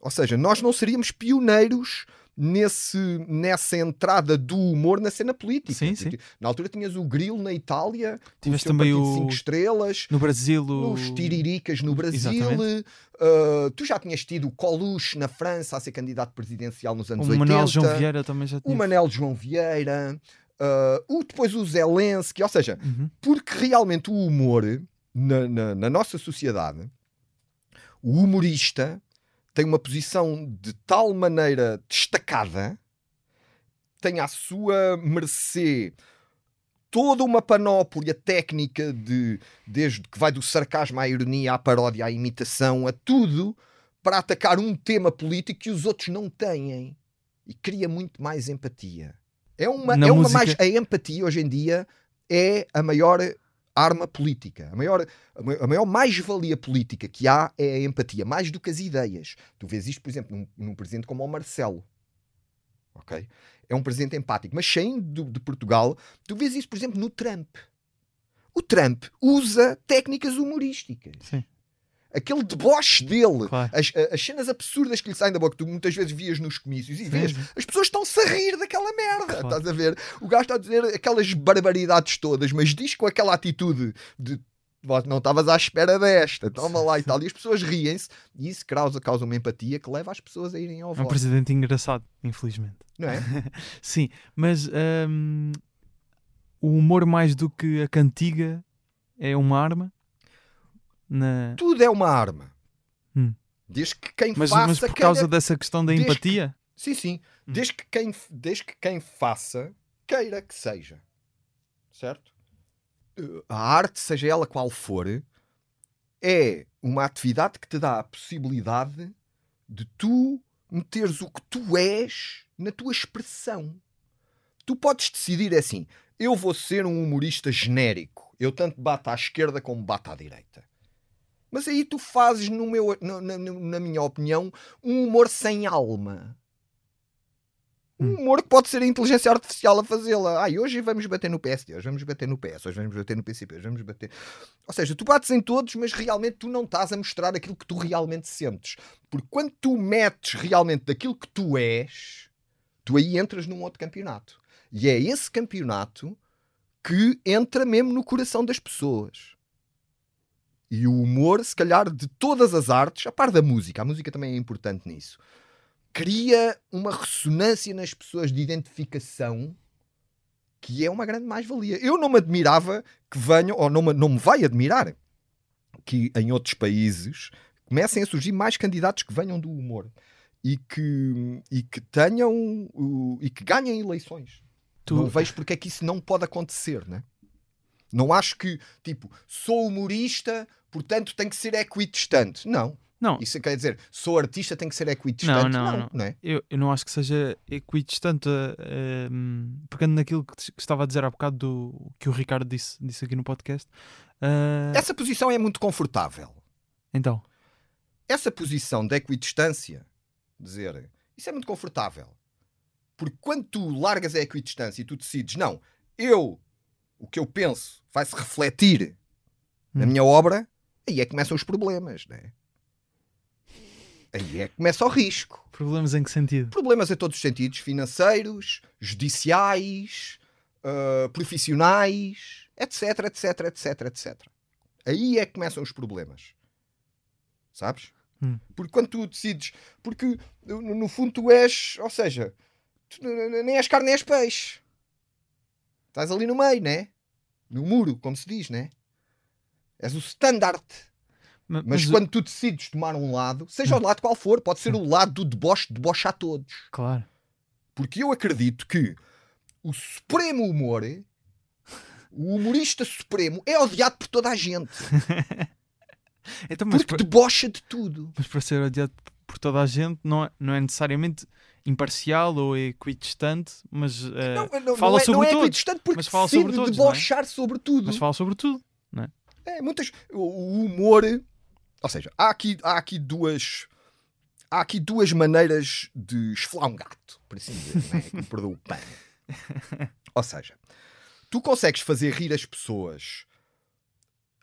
Ou seja, nós não seríamos pioneiros nesse, nessa entrada do humor na cena política.
Sim, sim.
Na altura tinhas o Grilo na Itália,
tiveste também o
cinco estrelas,
no Brasil,
o... os Tiriricas no Brasil. Uh, tu já tinhas tido o Coluche na França a ser candidato presidencial nos anos o 80.
O Manel João Vieira também já tinha.
O Manel João Vieira. Uh, o, depois o Zelensky, ou seja, uhum. porque realmente o humor na, na, na nossa sociedade, o humorista tem uma posição de tal maneira destacada, tem à sua mercê toda uma panóplia técnica de desde que vai do sarcasmo à ironia, à paródia, à imitação, a tudo para atacar um tema político que os outros não têm e cria muito mais empatia. É uma, é uma mais a empatia hoje em dia é a maior arma política. A maior, a maior mais-valia política que há é a empatia, mais do que as ideias. Tu vês isto, por exemplo, num, num presidente como o Marcelo. Ok? É um presidente empático. Mas saindo de Portugal, tu vês isso, por exemplo, no Trump. O Trump usa técnicas humorísticas.
Sim
aquele deboche dele, claro. as, as, cenas absurdas que lhe saem da boca, que tu muitas vezes vias nos comícios e vês, as pessoas estão-se a rir daquela merda, claro. estás a ver? O gajo está a dizer aquelas barbaridades todas, mas diz com aquela atitude de não estavas à espera desta, toma lá e tal, e as pessoas riem-se, e isso causa, causa uma empatia que leva as pessoas a irem ao voto.
É um presidente engraçado, infelizmente.
Não é?
Sim, mas hum, o humor mais do que a cantiga é uma arma? Na...
Tudo é uma arma.
Hum.
Desde que quem
mas,
faça.
Mas por causa queira... dessa questão da empatia?
Que... Sim, sim. Hum. Desde, que quem, desde que quem faça queira que seja. Certo? A arte, seja ela qual for, é uma atividade que te dá a possibilidade de tu meteres o que tu és na tua expressão. Tu podes decidir é assim: eu vou ser um humorista genérico. Eu tanto bato à esquerda como bato à direita. Mas aí tu fazes, no meu, na, na, na minha opinião, um humor sem alma. Um hum. humor que pode ser a inteligência artificial a fazê-la. Ah, hoje vamos bater no PSD, hoje vamos bater no PS, hoje vamos bater no PCP, hoje vamos bater. Ou seja, tu bates em todos, mas realmente tu não estás a mostrar aquilo que tu realmente sentes. Porque quando tu metes realmente daquilo que tu és, tu aí entras num outro campeonato. E é esse campeonato que entra mesmo no coração das pessoas. E o humor, se calhar, de todas as artes, a par da música, a música também é importante nisso, cria uma ressonância nas pessoas de identificação que é uma grande mais-valia. Eu não me admirava que venham, ou não me, não me vai admirar, que em outros países comecem a surgir mais candidatos que venham do humor e que, e que tenham e que ganhem eleições. Tu... Não vejo porque é que isso não pode acontecer, né? Não acho que, tipo, sou humorista, portanto tem que ser equidistante. Não.
Não.
Isso quer dizer, sou artista, tem que ser equidistante.
Não, não,
não,
não.
não é?
Eu, eu não acho que seja equidistante, eh, hum, pegando naquilo que, que estava a dizer há bocado do que o Ricardo disse, disse aqui no podcast. eh,
Essa posição é muito confortável.
Então,
Essa posição de equidistância, dizer, isso é muito confortável. Porque quando tu largas a equidistância e tu decides, não, eu, o que eu penso, vai-se refletir na
Hum.
minha obra, aí é que começam os problemas, né? Aí é que começa o risco.
problemas em que sentido?
Problemas em todos os sentidos, financeiros, judiciais, ah, profissionais, etc, etc, etc, etc. Aí é que começam os problemas. Sabes?
Hum.
Porque quando tu decides, porque no, fundo tu és, ou seja, tu nem és carne nem és peixe. Estás ali no meio, né? No muro, como se diz, né? És o standard.
Ma-
Mas,
o-
quando tu decides tomar um lado, seja o lado qual for, pode ser o lado do deboche, deboche a todos.
Claro.
Porque eu acredito que o supremo humor, o humorista supremo, é odiado por toda a gente.
Então, mas,
Porque
para,
debocha de tudo.
mas para ser odiado por toda a gente, não é, não é necessariamente imparcial ou equidistante, mas, eh,
Não, não,
fala
não é,
sobre
não é equidistante porque
Mas fala sobre todos, não é?
debochar sobre tudo.
mas fala sobre tudo.
É, muitas, o humor, ou seja, há aqui, há aqui duas há aqui duas maneiras de esfolar um gato, por assim dizer, não é? que me perdoa o pano. Ou seja, tu consegues fazer rir as pessoas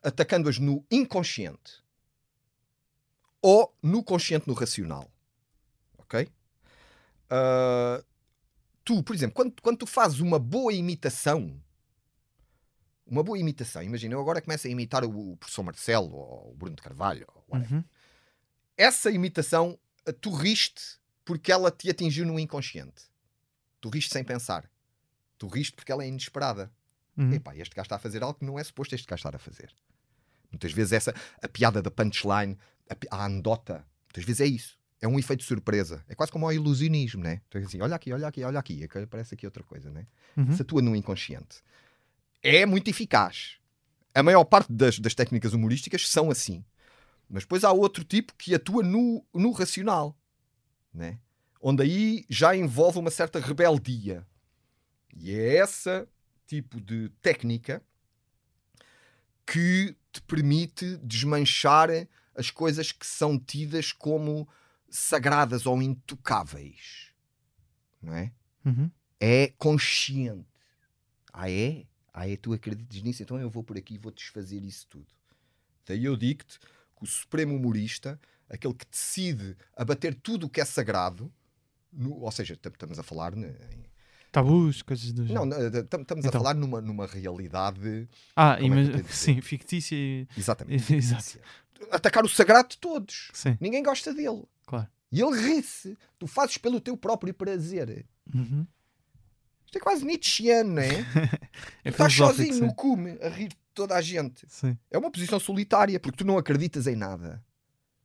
atacando-as no inconsciente ou no consciente no racional. Ok? Ah, tu, por exemplo, quando, quando tu fazes uma boa imitação uma boa imitação. Imagina, eu agora começo a imitar o, o professor Marcelo ou o Bruno de Carvalho.
Uhum.
Essa imitação, tu riste porque ela te atingiu no inconsciente. Tu riste sem pensar. Tu riste porque ela é inesperada.
Uhum.
Epá, este gajo está a fazer algo que não é suposto este gajo estar a fazer. Muitas vezes essa, a piada da punchline, a, a anedota, muitas vezes é isso. É um efeito de surpresa. É quase como o ilusionismo, né? Tu é assim, olha aqui, olha aqui, olha aqui. Aparece aqui outra coisa, né?
Uhum.
se atua no inconsciente. É muito eficaz. A maior parte das, das técnicas humorísticas são assim. Mas depois há outro tipo que atua no, no racional, né? onde aí já envolve uma certa rebeldia. E é essa tipo de técnica que te permite desmanchar as coisas que são tidas como sagradas ou intocáveis. Não é?
Uhum.
é consciente. Ah, é? Ah, é? Tu acreditas nisso? Então eu vou por aqui e vou desfazer isso tudo. Daí eu digo-te que o supremo humorista, aquele que decide abater tudo o que é sagrado, no- ou seja, tam- estamos a falar. né, em-
Tabus, coisas do
não, estamos a
Então.
falar numa, numa realidade.
Ah,
é
imag- sim, fictícia e.
Exatamente.
Exato.
fictícia. Atacar o sagrado de todos.
Sim,
Ninguém gosta dele.
claro.
E ele ri-se. Tu fazes pelo teu próprio prazer.
Uhum.
Isto é quase Nietzscheano, não é?
É
estás sozinho
sim.
no cume a rir de toda a gente.
Sim.
É uma posição solitária, porque tu não acreditas em nada.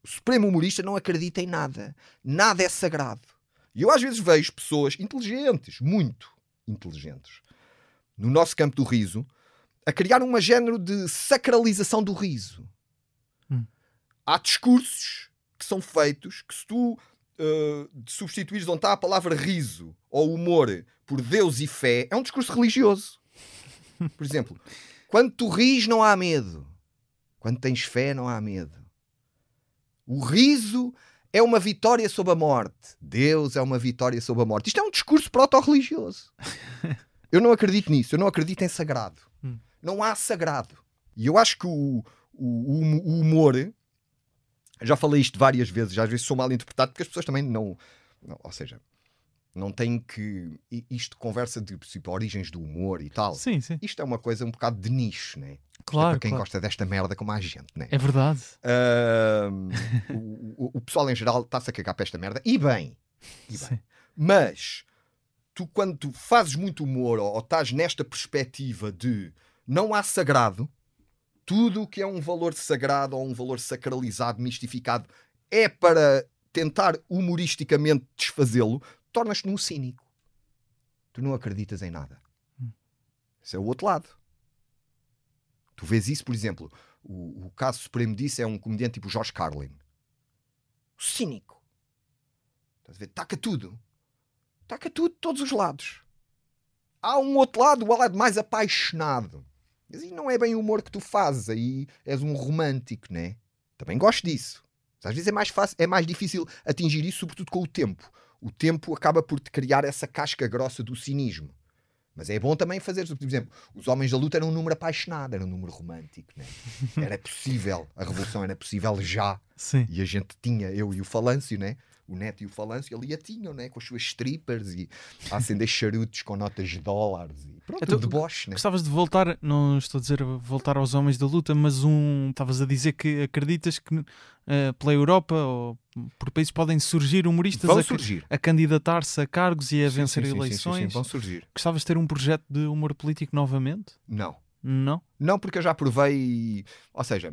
O supremo humorista não acredita em nada. Nada é sagrado. E eu às vezes vejo pessoas inteligentes, muito inteligentes, no nosso campo do riso, a criar um género de sacralização do riso.
Hum.
Há discursos que são feitos que se tu uh, substituires onde está a palavra riso ou humor por Deus e fé, é um discurso religioso. Por exemplo, quando tu ris não há medo. Quando tens fé não há medo. O riso é uma vitória sobre a morte. Deus é uma vitória sobre a morte. Isto é um discurso proto-religioso. Eu não acredito nisso. Eu não acredito em sagrado.
Hum.
Não há sagrado. E eu acho que o, o- o humor. Já falei isto várias vezes. Às vezes sou mal interpretado porque as pessoas também não. não- ou seja, não têm que. Isto conversa de tipo, origens do humor e tal.
Sim, sim.
Isto é uma coisa um bocado de nicho, né? É
Claro.
para quem
claro.
gosta desta merda como a gente, né?
É verdade.
Ahm, o, o- pessoal em geral está-se a cagar para esta merda. E bem. E bem.
Sim.
Mas tu, quando tu fazes muito humor ou, ou estás nesta perspectiva de não há sagrado, tudo o que é um valor sagrado ou um valor sacralizado, mistificado, é para tentar humoristicamente desfazê-lo, tornas-te um cínico. Tu não acreditas em nada.
Hum.
Esse é o outro lado. Tu vês isso, por exemplo, o, o caso supremo disso é um comediante tipo Jorge Carlin. Cínico. Estás a ver? Taca tudo. Taca tudo de todos os lados. Há um outro lado, o lado mais apaixonado. Mas aí não é bem o humor que tu fazes, aí és um romântico, né? Também gosto disso. Mas às vezes é mais fácil, é mais difícil atingir isso, sobretudo com o tempo. O tempo acaba por te criar essa casca grossa do cinismo. Mas é bom também fazer, por exemplo, os Homens da Luta eram um número apaixonado, era um número romântico, né? Era possível, a revolução era possível já.
Sim.
E a gente tinha, eu e o Falâncio, né? O Neto e o Falâncio ali a tinham, né? com as suas strippers e a acender charutos com notas de dólares e pronto,
Então,
tudo deboche, né?
Gostavas de voltar, não estou a dizer voltar aos homens da luta, mas um. Estavas a dizer que acreditas que eh, pela Europa ou por países podem surgir humoristas
Vão
a,
surgir.
a candidatar-se a cargos e a
Sim,
vencer
sim, sim,
eleições.
vão surgir.
Gostavas de ter um projeto de humor político novamente?
Não.
Não?
Não, porque eu já provei. Ou seja,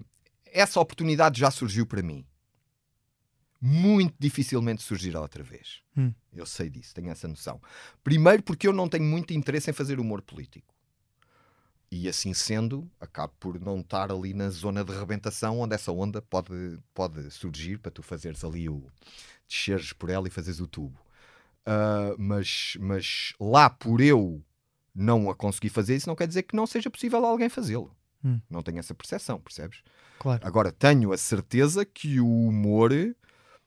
essa oportunidade já surgiu para mim. Muito dificilmente surgirá outra vez.
Hum.
Eu sei disso, tenho essa noção. Primeiro, porque eu não tenho muito interesse em fazer humor político. E assim sendo, acabo por não estar ali na zona de rebentação onde essa onda pode, pode surgir para tu fazeres ali o. desceres por ela e fazeres o tubo. Ah, mas, mas lá por eu não a conseguir fazer, isso não quer dizer que não seja possível alguém fazê-lo.
Hum.
Não tenho essa percepção, percebes?
Claro.
Agora, tenho a certeza que o humor,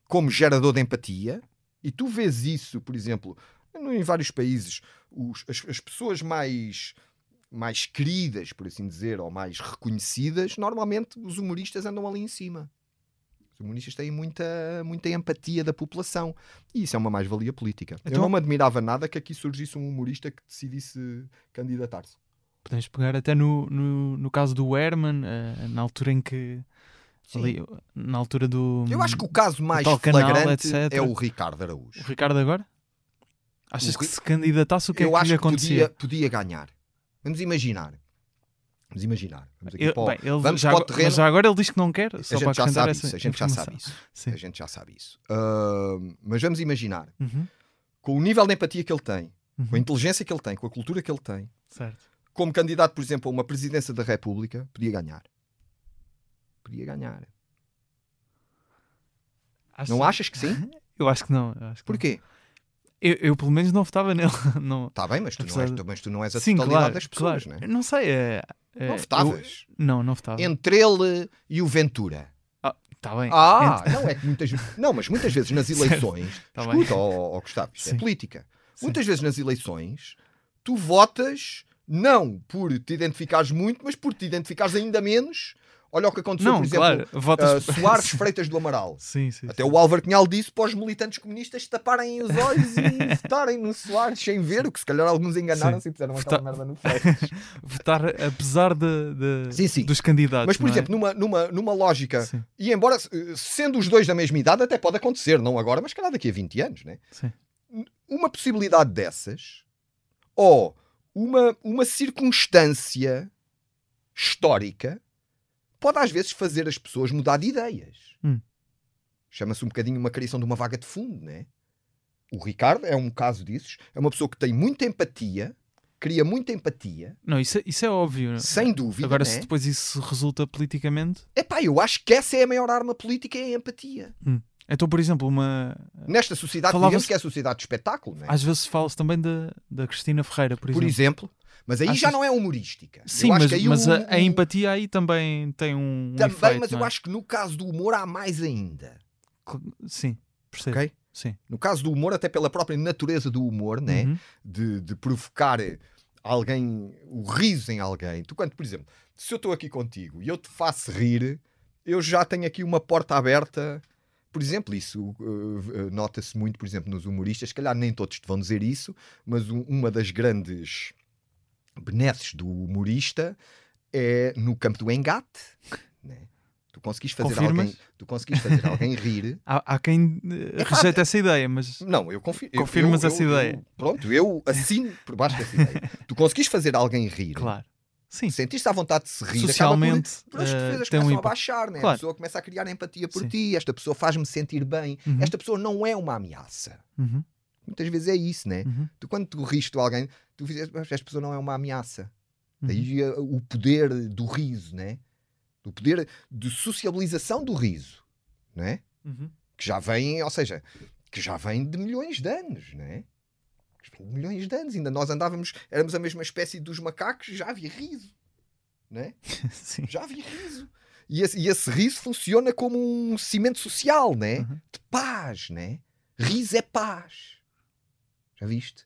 como gerador de empatia, e tu vês isso, por exemplo, em vários países, os- as, as pessoas mais, mais queridas, por assim dizer, ou mais reconhecidas, normalmente os humoristas andam ali em cima. Os humoristas têm muita, muita empatia da população. E isso é uma mais-valia política. Eu
Então-
não me admirava nada que aqui surgisse um humorista que decidisse candidatar-se.
Podemos pegar até no, no, no caso do Herman, eh, na altura em que. Ali, na altura do.
Eu acho que o caso mais
canal,
flagrante
etc.
é o Ricardo Araújo.
O Ricardo agora? Achas
O
que se candidatasse o que
eu
é que
acho que podia, podia ganhar. Vamos imaginar. Vamos imaginar. Vamos, aqui
Eu-
para o-
bem, ele
vamos
já,
para o terreno.
mas já agora ele diz que não quer.
A gente já sabe
essa
isso. A gente já sabe isso.
Sim.
A gente já sabe isso. Ah, mas vamos imaginar.
Uhum,
Com o nível de empatia que ele tem,
uhum,
com a inteligência que ele tem, com a cultura que ele tem,
Certo.
como candidato, por exemplo, a uma presidência da República, podia ganhar. Podia ganhar.
Acho-
Não achas que sim?
Eu acho que não. Eu acho que não.
Porquê?
Eu, eu, pelo menos não votava nele. Não.
Está bem, mas tu, não és,
de-
mas tu não és a
Sim,
totalidade
claro,
das pessoas,
claro.
né?
Não sei. É, é,
Não
eu-
votavas.
Não, não votava.
Entre ele e o Ventura.
Está bem.
Ah,
Entre-
não, é que muitas Não, mas muitas vezes nas eleições.
Tá
escuta, ó, ó, Gustavo, isto é política.
Sim.
Muitas vezes nas eleições, tu votas não por te identificares muito, mas por te identificares ainda menos. Olha o que aconteceu,
Não,
por exemplo,
claro. Votas...
ah, Soares Freitas do Amaral.
Sim, sim.
Até
sim.
o Álvaro Cunhal disse para os militantes comunistas taparem os olhos e votarem no Soares sem ver, o que se calhar alguns enganaram-se e puseram aquela
Vota-
merda no Freitas.
Votar apesar de, de- dos candidatos.
Mas, por
é?
exemplo, numa, numa, numa lógica E embora sendo os dois da mesma idade, até pode acontecer, não agora, mas calhar daqui a 20 anos, né?
sim.
Uma possibilidade dessas, ou uma, uma circunstância histórica, pode às vezes fazer as pessoas mudar de ideias.
Hum.
Chama-se um bocadinho uma criação de uma vaga de fundo, né? O Ricardo é um caso disso. É uma pessoa que tem muita empatia, cria muita empatia,
Não, isso, é- isso é óbvio.
sem dúvida.
Agora,
né?
se depois isso resulta politicamente.
Epá, eu acho que essa é a maior arma política, é a empatia.
Então, por exemplo, uma.
Nesta sociedade, digamos que é a sociedade de espetáculo, né?
Às vezes fala-se também da, da Cristina Ferreira, por
por
exemplo.
Mas aí já
Achas-
não é humorística. Eu
Sim, mas, mas
o-
a, a empatia aí também tem um. um
Também,
efeito,
mas eu
é?
acho que no caso do humor há mais ainda.
Sim, percebo.
Ok?
Sim.
No caso do humor, até pela própria natureza do humor, né?
Uhum.
de, de provocar alguém, o riso em alguém. Tu, quando, por exemplo, se eu estou aqui contigo e eu te faço rir, eu já tenho aqui uma porta aberta. Por exemplo, isso uh, uh, nota-se muito, por exemplo, nos humoristas. Se calhar nem todos te vão dizer isso, mas um- uma das grandes benesses do humorista é no campo do engate. Né? Tu conseguis fazer
Confirmas?
alguém, tu conseguis fazer alguém rir.
Há, há quem eh,
É pá,
rejeita essa ideia, mas.
Não, eu confio. eu-
Confirmas
eu-
essa
eu-
ideia?
eu- pronto, eu assino por baixo dessa ideia. Tu conseguis fazer alguém rir.
Claro. Sim.
Sentiste à vontade de se rir.
Socialmente,
por, por as
eh,
defesas
tem um
a baixar, né?
Claro.
a pessoa começa a criar empatia por
Sim.
ti. Esta pessoa faz-me sentir bem.
Uhum,
Esta pessoa não é uma ameaça.
uhum,
Muitas vezes é isso, né?
uhum,
Tu, quando tu riste de alguém, tu dizes, "Mas esta pessoa não é uma ameaça.
uhum.
Daí eh, o poder do riso, né? O poder de sociabilização do riso, né?
Uhum.
que já vem, ou seja, que já vem de milhões de anos, é? De milhões de anos, ainda nós andávamos, éramos a mesma espécie dos macacos, já havia riso, é?
Sim.
Já havia riso. E esse, e esse riso funciona como um cimento social, né?
Uhum.
De paz, né? Riso é paz. Já viste?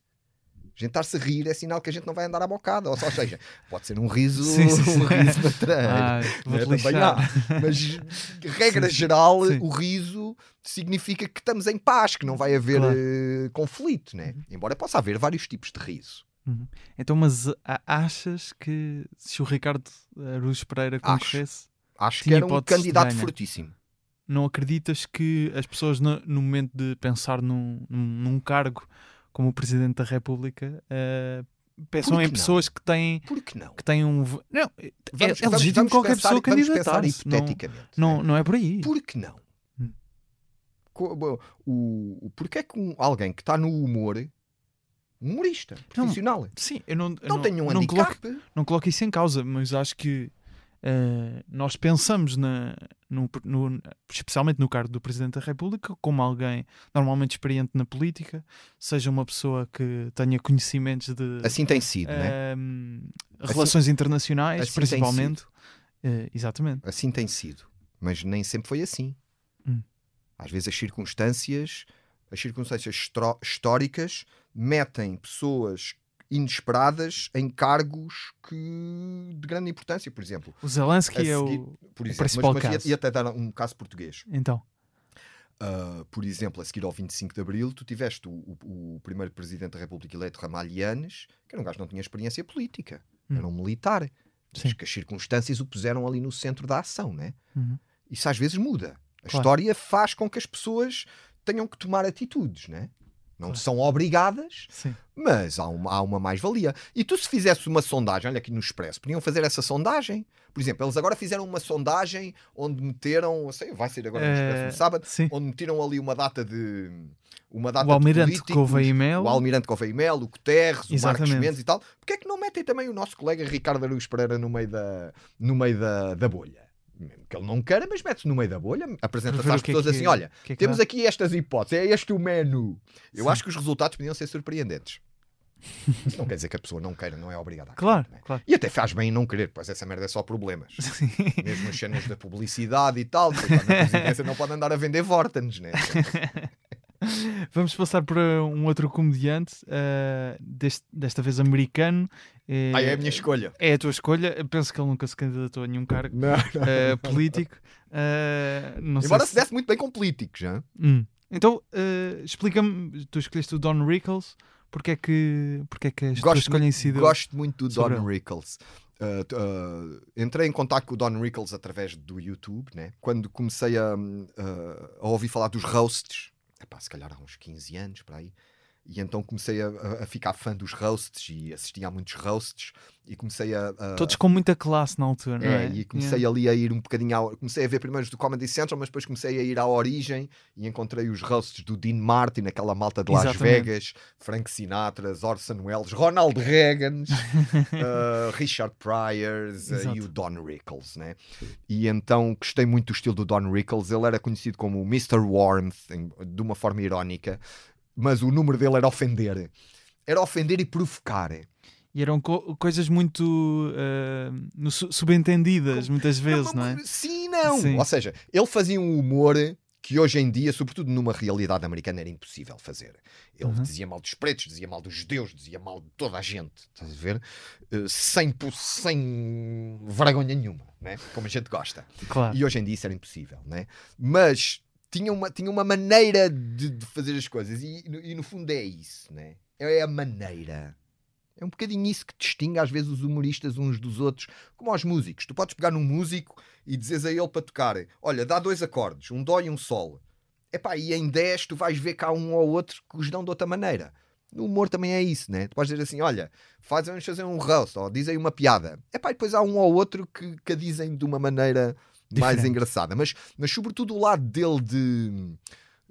A gente estar-se a rir é sinal que a gente não vai andar à bocada. Ou seja, pode ser um riso,
Sim, sim, sim.
um riso matreiro.
Ah,
né? Também há. Mas, regra geral, o riso significa que estamos em paz, que não vai haver
Claro.
eh, conflito, né? Embora possa haver vários tipos de riso.
Então, mas achas que se o Ricardo Aruz Pereira
Acho.
concorresse,
Acho que
Tinha
era um candidato fortíssimo.
não acreditas que as pessoas, no, no momento de pensar num, num, num cargo como o Presidente da República, eh, pensam em
não?
pessoas que têm,
Por que não?
que têm um. Não, é,
Vamos-
é legítimo
vamos
qualquer
pensar-
pessoa candidatar-se. Não,
hipoteticamente.
não,
né?
não é por aí.
Por que não?
Hum.
O, o, porque é que um- alguém que está no humor, um humorista profissional,
Sim, eu não,
não, tem um
não
handicap?
coloco, não coloco isso em causa, mas acho que eh, nós pensamos, na, no, no- especialmente no cargo do Presidente da República, como alguém normalmente experiente na política, seja uma pessoa que tenha conhecimentos de
Assim tem sido, né?
ehm, relações internacionais,
assim
principalmente. Eh, exatamente.
Assim tem sido. Mas nem sempre foi assim.
Hum.
Às vezes as circunstâncias, as circunstâncias históricas metem pessoas inesperadas em cargos que, de grande importância, por exemplo.
O Zelensky
A
é
seguir-
o.
Por exemplo,
principal
mas, mas
caso.
ia até dar um caso português.
Então,
Uh, por exemplo, a seguir ao 25 de Abril, tu tiveste o, o- o primeiro presidente da República eleito, Ramalhianes, que era um gajo que não tinha experiência política,
Hum.
era um militar. Mas
Sim.
que as circunstâncias o puseram ali no centro da ação, né?
Uhum.
Isso às vezes muda. A
Claro.
história faz com que as pessoas tenham que tomar atitudes, né? Não
Claro.
são obrigadas,
sim.
mas há uma, há uma mais-valia. E tu, se fizesse uma sondagem, olha aqui no Expresso, podiam fazer essa sondagem. Por exemplo, eles agora fizeram uma sondagem onde meteram, sei, vai ser agora no Expresso no
Eh,
sábado,
Sim.
onde meteram ali uma data de. Uma data
O Almirante Gouveia e Melo.
O Almirante Gouveia e Melo, o Guterres, o Marcos
Exatamente.
Mendes e tal. Porquê é que não metem também o nosso colega Ricardo Araújo Pereira no meio da, no meio da, da bolha? Mesmo que ele não queira, mas mete-se no meio da bolha, apresenta-se às
é
pessoas assim: olha,
o que é
temos
dá.
aqui estas hipóteses, é este o menu. Eu
Sim.
acho que os resultados podiam ser surpreendentes. Isso não quer dizer que a pessoa não queira, não é obrigada a querer,
Claro,
não é?
claro.
E até faz bem em não querer, pois essa merda é só problemas.
Sim.
Mesmo as cenas da publicidade e tal, depois na presidência não pode andar a vender Vortens, né?
Vamos passar para um outro comediante, eh, deste- desta vez americano. Eh,
Ah, é a minha escolha.
é a tua escolha. Eu penso que ele nunca se candidatou a nenhum cargo
Não,
eh, político. Eh, não
Embora se
se...
desse muito bem com políticos, já.
Hum. Então, explica-me, tu escolheste o Don Rickles, porque é que, porque é que a tua
Gosto,
escolha
muito, gosto muito do Don
ele.
Rickles. Uh, uh, entrei em contato com o Don Rickles através do YouTube, né? quando comecei a, uh, a ouvir falar dos roasts, epá, se calhar há uns 15 anos para aí, e então comecei a, a- ficar fã dos roasts e assistia a muitos roasts e comecei a, a-
Todos com muita classe na altura, não
é,
é?
e comecei ali a ir um bocadinho ao, comecei a ver primeiro os do Comedy Central, mas depois comecei a ir à origem e encontrei os roasts do Dean Martin, aquela malta de Las
Exatamente.
Vegas, Frank Sinatra, Orson Welles, Ronald Reagan, uh, Richard Pryors uh,
Exato.
e o Don Rickles, né? E então gostei muito do estilo do Don Rickles. Ele era conhecido como o Mr. Warmth, de uma forma irónica, mas o número dele era ofender. Era ofender e provocar.
E eram co- coisas muito su- subentendidas, muitas vezes, não, é?
Sim, não.
Sim.
Ou seja, ele fazia um humor que hoje em dia, sobretudo numa realidade americana, era impossível fazer. Ele
Uhum.
dizia mal dos pretos, dizia mal dos judeus, dizia mal de toda a gente, estás a ver? Eh, sem, sem vergonha nenhuma, né? como a gente gosta.
Claro.
E hoje em dia isso era impossível, né? Mas tinha uma, tinha uma maneira de, de fazer as coisas e, e no fundo é isso, né? É a maneira. É um bocadinho isso que distingue às vezes os humoristas uns dos outros, como aos músicos. Tu podes pegar num músico e dizes a ele para tocar: olha, dá dois acordes, um dó e um sol. Epá, e em 10 tu vais ver há um ou outro que os dão de outra maneira. No humor também é isso, né? Tu podes dizer assim: olha, faz, vamos fazer um roast, ou diz aí uma piada. Epá, e depois há um ou outro que, que a dizem de uma maneira mais
Diferente.
engraçada. Mas, mas sobretudo o lado dele de,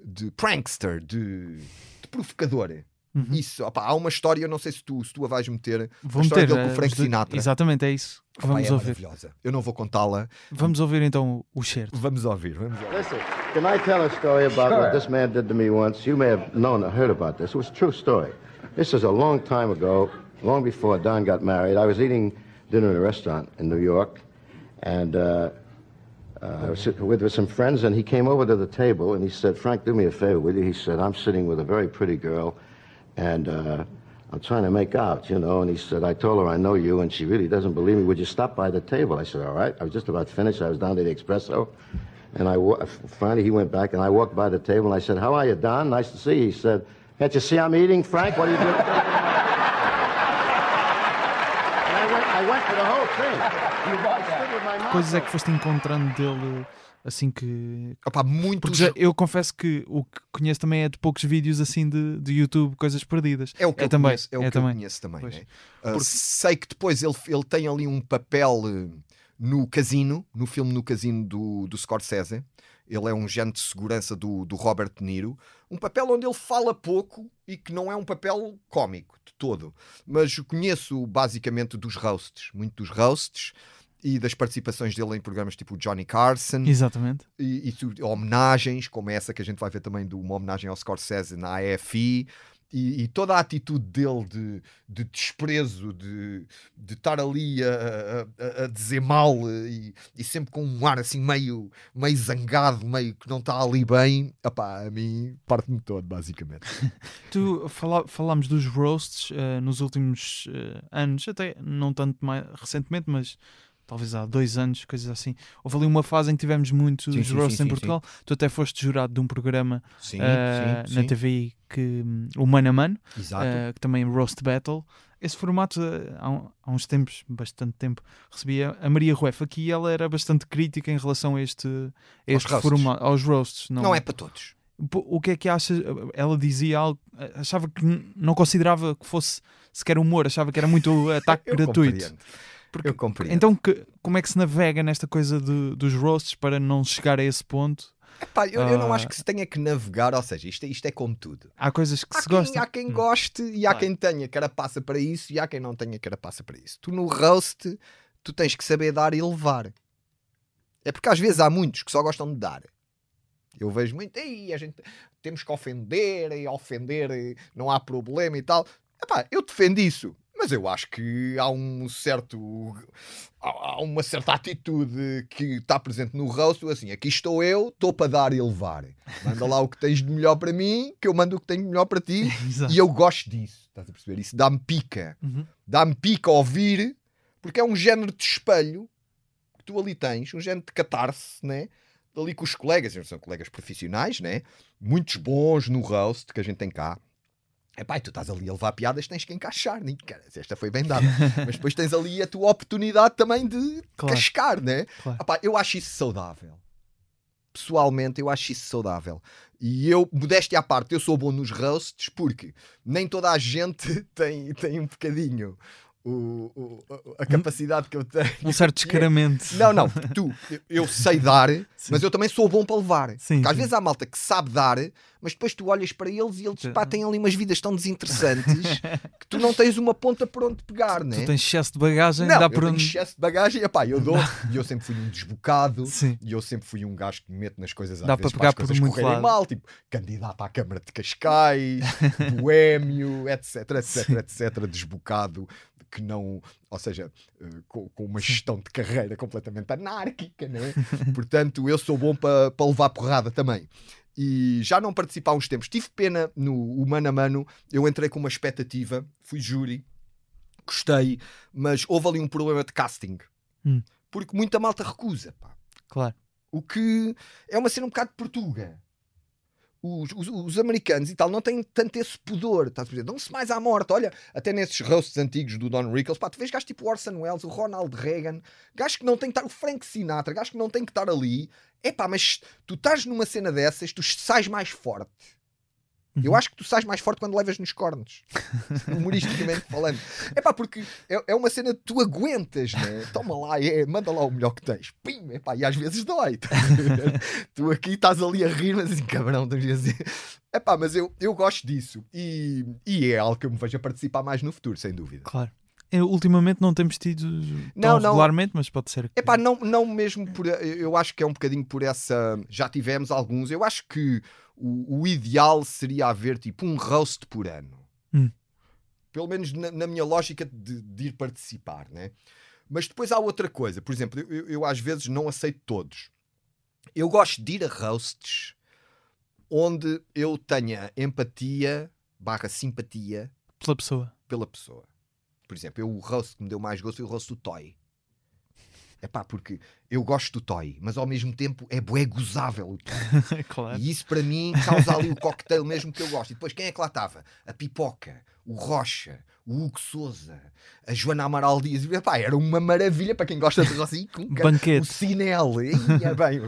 de prankster, de, de provocador. Uhum. Isso, opa, há uma história, não sei se tu, se tu a vais meter.
Vou a história
meter, dele com o Frank Sinatra.
Exatamente, é isso.
Opa, vamos é ouvir. Eu não vou contá-la.
Vamos ouvir então o certo.
Vamos ouvir, vamos ouvir.
Listen, can I tell a story about sure. what this man did to me once? You may have known or heard about this. It was a true story. This is a long time ago, long before Don got married. I was eating dinner in a restaurant in New York, and uh, uh, I was sitting with, some friends, and he came over to the table and he said, Frank, do me a favor, will you? He said, I'm sitting with a very pretty girl, and uh, I'm trying to make out, you know. And he said, I told her I know you, and she really doesn't believe me. Would you stop by the table? I said, all right. I was just about finished. I was down to the espresso. And I finally he went back, and I walked by the table, and I said, how are you, Don? Nice to see you. He said, can't you see I'm eating, Frank? What are you doing?
Coisas é que foste encontrando dele assim que.
Opa, muito
Porque já, eu confesso que o que conheço também é de poucos vídeos assim de, de YouTube, coisas perdidas.
É o que, é eu, também, conheço, é o é que também. eu conheço também. Né? Uh, Porque... Sei que depois ele, ele tem ali um papel eh, no casino, no filme No Casino do, do Scorsese. Ele é um agente de segurança do, do Robert De Niro. Um papel onde ele fala pouco e que não é um papel cómico de todo. Mas conheço basicamente dos roasts, muito dos roasts e das participações dele em programas tipo Johnny Carson.
Exatamente.
E, e, homenagens, como essa que a gente vai ver também de uma homenagem ao Scorsese na AFI. E, e, toda a atitude dele de, de desprezo, de, de estar ali a, a, a dizer mal e, e, sempre com um ar assim meio, meio zangado, meio que não está ali bem, epá, a mim parte-me todo, basicamente.
tu fala, falámos dos roasts uh, nos últimos uh, anos, até não tanto mais recentemente, mas talvez há dois anos, coisas assim. Houve ali uma fase em que tivemos muitos sim, roasts em Portugal. Tu até foste jurado de um programa uh, na TV que um, o Mano a Mano, uh, que também Roast Battle. Esse formato, uh, há, uns tempos, bastante tempo, recebia a Maria Rueff aqui e ela era bastante crítica em relação a este, a este aos formato, aos roasts.
Não, não é para todos.
O que é que acha? Ela dizia algo, achava que não considerava que fosse sequer humor, achava que era muito ataque gratuito. Compreendo.
Porque, eu compreendo.
Então, que, como é que se navega nesta coisa de, dos roasts para não chegar a esse ponto?
Epá, eu, eu, não acho que se tenha que navegar, ou seja, isto, isto é como tudo.
Há coisas que
há
se gostam.
Há quem hum. goste e há quem tenha carapaça para isso e há quem não tenha carapaça para isso. Tu no roast, tu tens que saber dar e levar. É porque às vezes há muitos que só gostam de dar. Eu vejo muito, aí a gente temos que ofender e ofender, não há problema e tal. Epá, eu defendo isso. Mas eu acho que há um certo. Há uma certa atitude que está presente no rosto, assim, aqui estou eu, estou para dar e levar. Manda lá o que tens de melhor para mim, que eu mando o que tenho de melhor para ti. e eu gosto disso, estás a perceber? Isso dá-me pica. Uhum. Dá-me pica ouvir, porque é um género de espelho que tu ali tens, um género de catarse, né? Ali com os colegas, são colegas profissionais, né? Muitos bons no roast que a gente tem cá Epá, tu estás ali a levar piadas, tens que encaixar, nem, cara, esta foi bem dada. Mas depois tens ali a tua oportunidade também de claro. cascar, né? Claro. Epá, eu acho isso saudável. Pessoalmente, eu acho isso saudável. E eu, modéstia à parte, eu sou bom nos roasts porque nem toda a gente tem, tem um bocadinho o, o, a capacidade que eu tenho.
Um certo descaramento.
Não, não, tu, eu sei dar, Sim. mas eu também sou bom para levar. Sim, às vezes há malta que sabe dar, mas depois tu olhas para eles e eles pá, têm ali umas vidas tão desinteressantes que tu não tens uma ponta por onde pegar, né?
Tu tens excesso de bagagem,
não,
dá
eu
por
tenho onde... excesso de bagagem, epá, eu dou, e eu sempre fui um desbocado, Sim. e eu sempre fui um gajo que me mete nas coisas às dá vezes para, pegar para as coisas correrem lado. mal, tipo candidato à Câmara de Cascais, boêmio, etc, etc, etc, desbocado, que não, ou seja, uh, com, com, uma gestão de carreira completamente anárquica, não é? Portanto, eu sou bom para pa levar porrada também. E já não participo há uns tempos. Tive pena no Mano a Mano, eu entrei com uma expectativa, fui júri, gostei, mas houve ali um problema de casting. Hum. Porque muita malta recusa, pá.
Claro.
O que é uma cena um bocado Portuga os, os, os, americanos e tal não têm tanto esse pudor, estás a dizer? Dão-se mais à morte. Olha, até nesses roasts antigos do Don Rickles, pá, tu vês gajos tipo Orson Welles, o Ronald Reagan, gajos que não têm que estar, o Frank Sinatra, gajos que não têm que estar ali. É pá, mas tu estás numa cena dessas, tu sais mais forte. Uhum. Eu acho que tu sais mais forte quando levas nos cornos, humoristicamente falando. É pá, porque é, é, uma cena que tu aguentas, né? Toma lá, é, manda lá o melhor que tens. Pim, epá, e às vezes dói. Tu aqui estás ali a rir, mas assim, cabrão, a dizer. É pá, mas eu, eu gosto disso e, e é algo que eu me vejo a participar mais no futuro, sem dúvida.
Claro. Eu, ultimamente não temos tido não, não. regularmente, mas pode ser.
Que... Epá, não, não mesmo por. Eu acho que é um bocadinho por essa. Já tivemos alguns. Eu acho que o, o ideal seria haver tipo um roast por ano. Hum. Pelo menos na, na minha lógica de, de, ir participar, né? Mas depois há outra coisa. Por exemplo, eu, eu às vezes não aceito todos. Eu gosto de ir a roasts onde eu tenha empatia barra simpatia
pela pessoa.
Pela pessoa. Por exemplo, eu, o roast que me deu mais gosto foi o roast do Toy. É pá, porque eu gosto do Toy, mas ao mesmo tempo é bué gozável o Toy. claro. E isso para mim causa ali o cocktail mesmo que eu gosto. E depois quem é que lá estava? A Pipoca, o Rocha, o Hugo Souza, a Joana Amaral Dias. E, epá, era uma maravilha para quem gosta de Rossi.
Banquete.
O Cinel. E, é bem,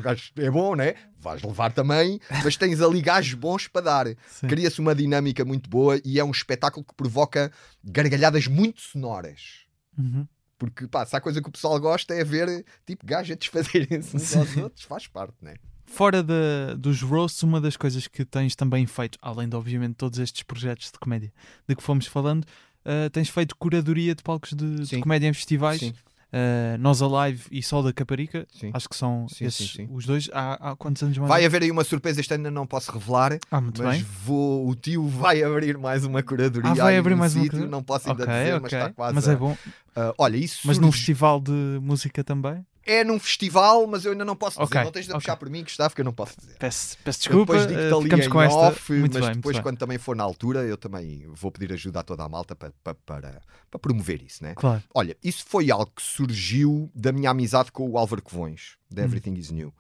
é bom, né? Vais levar também, mas tens ali gajos bons para dar. Cria-se uma dinâmica muito boa e é um espetáculo que provoca gargalhadas muito sonoras. Uhum. Porque, pá, se há coisa que o pessoal gosta é ver, tipo, gajos a desfazerem-se uns aos outros, faz parte, né?
Fora de, dos roasts, uma das coisas que tens também feito, além de, obviamente, todos estes projetos de comédia de que fomos falando, uh, tens feito curadoria de palcos de, de comédia em festivais. Sim uh, Nós Alive e Sol da Caparica. Sim. Acho que são sim, esses sim, os dois. Há, há, quantos anos mais?
Vai haver aí uma surpresa, este ano não posso revelar.
Ah, muito
mas
bem.
Vou, o tio vai abrir mais uma curadoria.
Ah, vai abrir mais uma
sítio, Não posso ainda okay, dizer, okay. mas está quase.
Mas é bom.
Uh, olha, isso.
Mas surge... num festival de música também?
É num festival, mas eu ainda não posso dizer. Okay, não tens de okay. puxar por mim, Gustavo, que eu não posso dizer.
Peço, peço desculpa,
depois digo uh,
ficamos com esta.
Off,
muito
mas
bem,
depois, quando também for na altura, eu também vou pedir ajuda a toda a malta para, para, para, para promover isso, né?
Claro.
Olha, isso foi algo que surgiu da minha amizade com o Álvaro Covões, de hum. Everything hum. is New.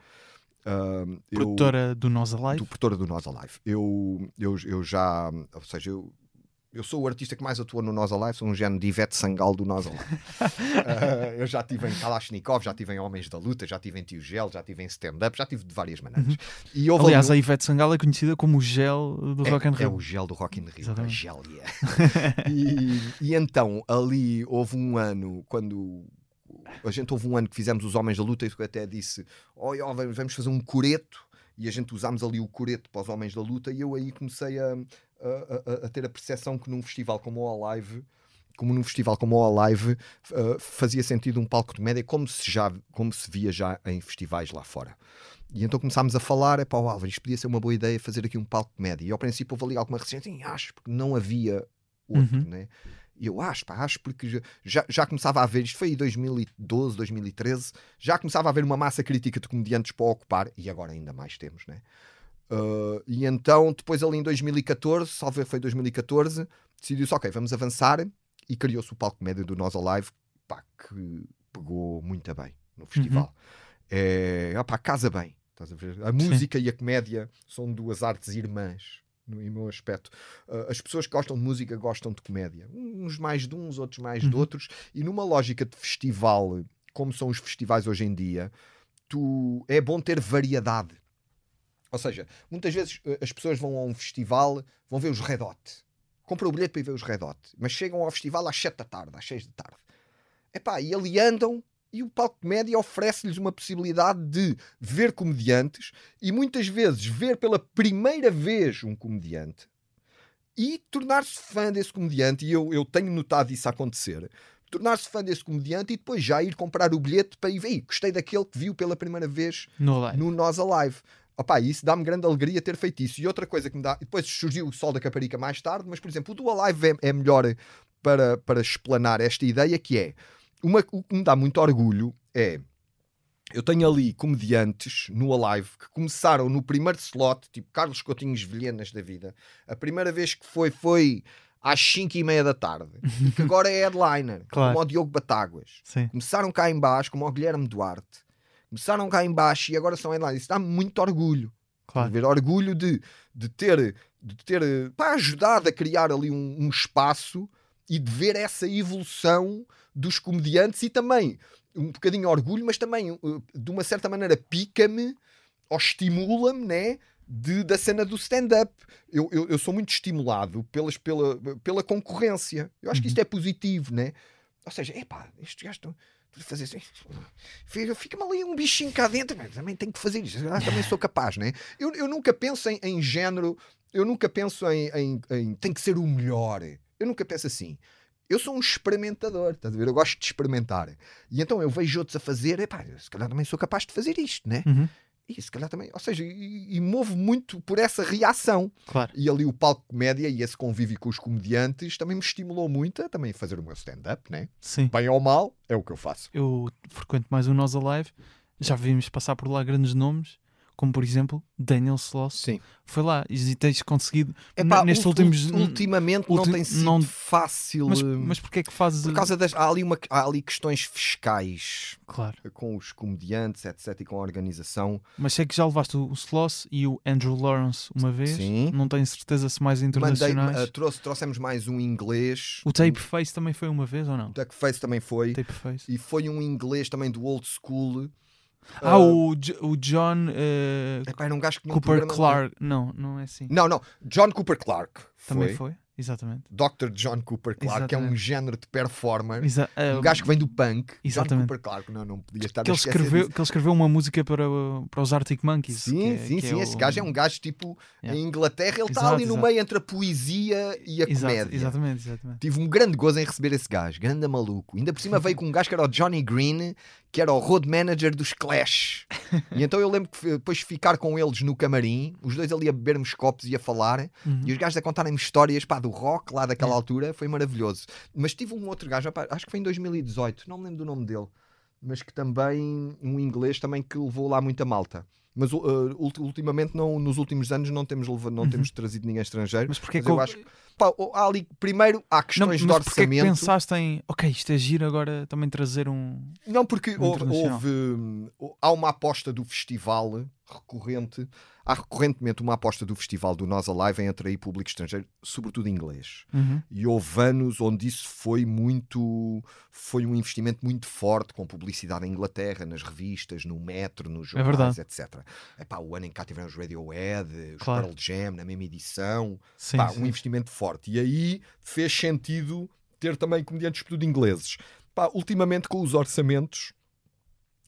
Uh, produtora eu, do Nós Alive? Do,
produtora do Nós Alive. Eu, eu, eu já, ou seja, eu eu sou o artista que mais atua no Nós Alive, sou um género de Ivete Sangal do Nós Alive. uh, eu já estive em Kalashnikov, já estive em Homens da Luta, já estive em Tio Gel, já estive em stand-up, já tive de várias maneiras.
Uhum. Aliás, um... a Ivete Sangal é conhecida como o gel do
é,
Rock
Rio. É o gel do Rock and Rio, a yeah. e, e então, ali houve um ano, quando a gente houve um ano que fizemos os Homens da Luta, e eu até disse: oh, oh, vamos fazer um coreto. E a gente usámos ali o coreto para os Homens da Luta, e eu aí comecei a, a, a, ter a percepção que num festival como o Alive como num festival como o Alive uh, fazia sentido um palco de média como se já como se via já em festivais lá fora e então começámos a falar é para o Álvaro, isto podia ser uma boa ideia fazer aqui um palco de média e ao princípio houve ali alguma resistência acho, porque não havia outro, uhum. né? E eu acho, pá, acho porque já, já começava a haver, isto foi em 2012, 2013, já começava a haver uma massa crítica de comediantes para ocupar, e agora ainda mais temos, né? Uh, e então, depois ali em 2014, salve foi 2014, decidiu-se, ok, vamos avançar e criou-se o palco médio do Nós Alive, pá, que pegou muito bem no festival. Uhum. É, opá, casa bem, a? A música Sim. e a comédia são duas artes irmãs no meu aspecto. Uh, as pessoas que gostam de música gostam de comédia. Uns mais de uns, outros mais uhum. de outros. E numa lógica de festival, como são os festivais hoje em dia, tu, é bom ter variedade. Ou seja, muitas vezes eh, as pessoas vão a um festival, vão ver os Red Hot. Compram o bilhete para ir ver os Red Hot. Mas chegam ao festival às 7 da tarde, às 6 da tarde. Epá, e ali andam e o palco de média oferece-lhes uma possibilidade de ver comediantes e muitas vezes ver pela primeira vez um comediante e tornar-se fã desse comediante. E eu, eu tenho notado isso acontecer. Tornar-se fã desse comediante e depois já ir comprar o bilhete para ir ver. Gostei daquele que viu pela primeira vez
no,
no Nós Alive. Opa, isso dá-me grande alegria ter feito isso. E outra coisa que me dá. Depois surgiu o Sol da Caparica mais tarde, mas por exemplo, o do Alive é, é melhor para, para explanar esta ideia que é. Uma, o que me dá muito orgulho é. Eu tenho ali comediantes no Alive que começaram no primeiro slot, tipo Carlos Coutinhos Vilhenas da vida. A primeira vez que foi, foi às 5 e meia da tarde. e que agora é headliner, claro. como o Diogo Batáguas.
Sim.
Começaram cá em baixo, como o Guilherme Duarte começaram cá em baixo e agora são headliners. Isso dá muito orgulho. Claro. Ver orgulho de, de ter, de ter pá, ajudado a criar ali um, um espaço e de ver essa evolução dos comediantes e também um bocadinho orgulho, mas também uh, de uma certa maneira pica-me ou estimula-me, né? de, da cena do stand-up. Eu, eu, eu, sou muito estimulado pelas, pela, pela concorrência. Eu acho uhum. que isto é positivo, né? Ou seja, epá, estes gajos estão fazer assim, fica-me ali um bichinho cá dentro, mas também tenho que fazer isto, eu também sou capaz, né? Eu, eu nunca penso em, em género, eu nunca penso em, em, em tem que ser o melhor, eu nunca penso assim. Eu sou um experimentador, estás a ver? Eu gosto de experimentar. E então eu vejo outros a fazer, epá, se calhar também sou capaz de fazer isto, né? Uhum. E se calhar também, ou seja, e, e movo muito por essa reação.
Claro.
E ali o palco comédia e esse convívio com os comediantes também me estimulou muito a também fazer o meu stand-up, né?
Sim.
Bem ou mal, é o que eu faço.
Eu frequento mais o Nós Alive, já vimos passar por lá grandes nomes como por exemplo Daniel Sloss.
Sim.
Foi lá e tens conseguido
Epá, nestes últimos ultimamente ulti... não tem sido não... fácil.
Mas, mas porquê é que fazes
Por causa das há ali uma há ali questões fiscais.
Claro.
Com os comediantes, etc e com a organização.
Mas sei que já levaste o Sloss e o Andrew Lawrence uma vez.
Sim.
Não tenho certeza se mais internacionais.
Mandei, uh, trouxe, trouxemos mais um inglês.
O Tape Face também foi uma vez ou não? O
Tape Face também foi. E foi um inglês também do old school
ah, uh, o, o John uh,
epá, um
Cooper Clark. Não, não é assim.
Não, não. John Cooper Clark.
Também foi. Exatamente.
Dr. John Cooper Clark, que é um género de performer.
Exa
um uh, gajo que vem do punk.
Exatamente.
John Cooper não, não podia estar
que ele escreveu Que ele escreveu uma música para, para os Arctic Monkeys.
Sim,
é,
sim, sim.
É
esse
o...
gajo é um gajo tipo yeah. em Inglaterra, ele está ali no
exato.
meio entre a poesia e a
exato,
comédia.
Exatamente, exatamente.
Tive um grande gozo em receber esse gajo, grande maluco. Ainda por cima veio com um gajo que era o Johnny Green, que era o road manager dos Clash. e então eu lembro que depois de ficar com eles no camarim, os dois ali a beber-nos copos e a falar,
uhum.
e os gajos a contarem-me histórias pá, do rock lá daquela altura, foi maravilhoso. Mas tive um outro gajo, acho que foi em 2018, não me lembro do nome dele, mas que também, um inglês também que levou lá muita malta. Mas uh, ultimamente, não, nos últimos anos, não temos, não uhum. temos trazido ninguém estrangeiro.
Mas porque
mas eu acho pá, há ali, primeiro, há questões
não,
de orçamento.
É que pensaste em, ok, isto é giro agora também trazer um.
Não, porque
um
houve, houve, há uma aposta do festival recorrente há recorrentemente uma aposta do festival do Nós Alive em atrair público estrangeiro, sobretudo inglês.
Uhum.
E houve anos onde isso foi muito. Foi um investimento muito forte com publicidade em Inglaterra, nas revistas, no metro, nos
É
jornais, etc. Epá, o ano em que cá tivemos Radiohead, os
Claro.
Pearl Jam na mesma edição.
Sim,
Pá,
sim.
um investimento forte. E aí fez sentido ter também comediantes tudo ingleses. Pá, ultimamente, com os orçamentos,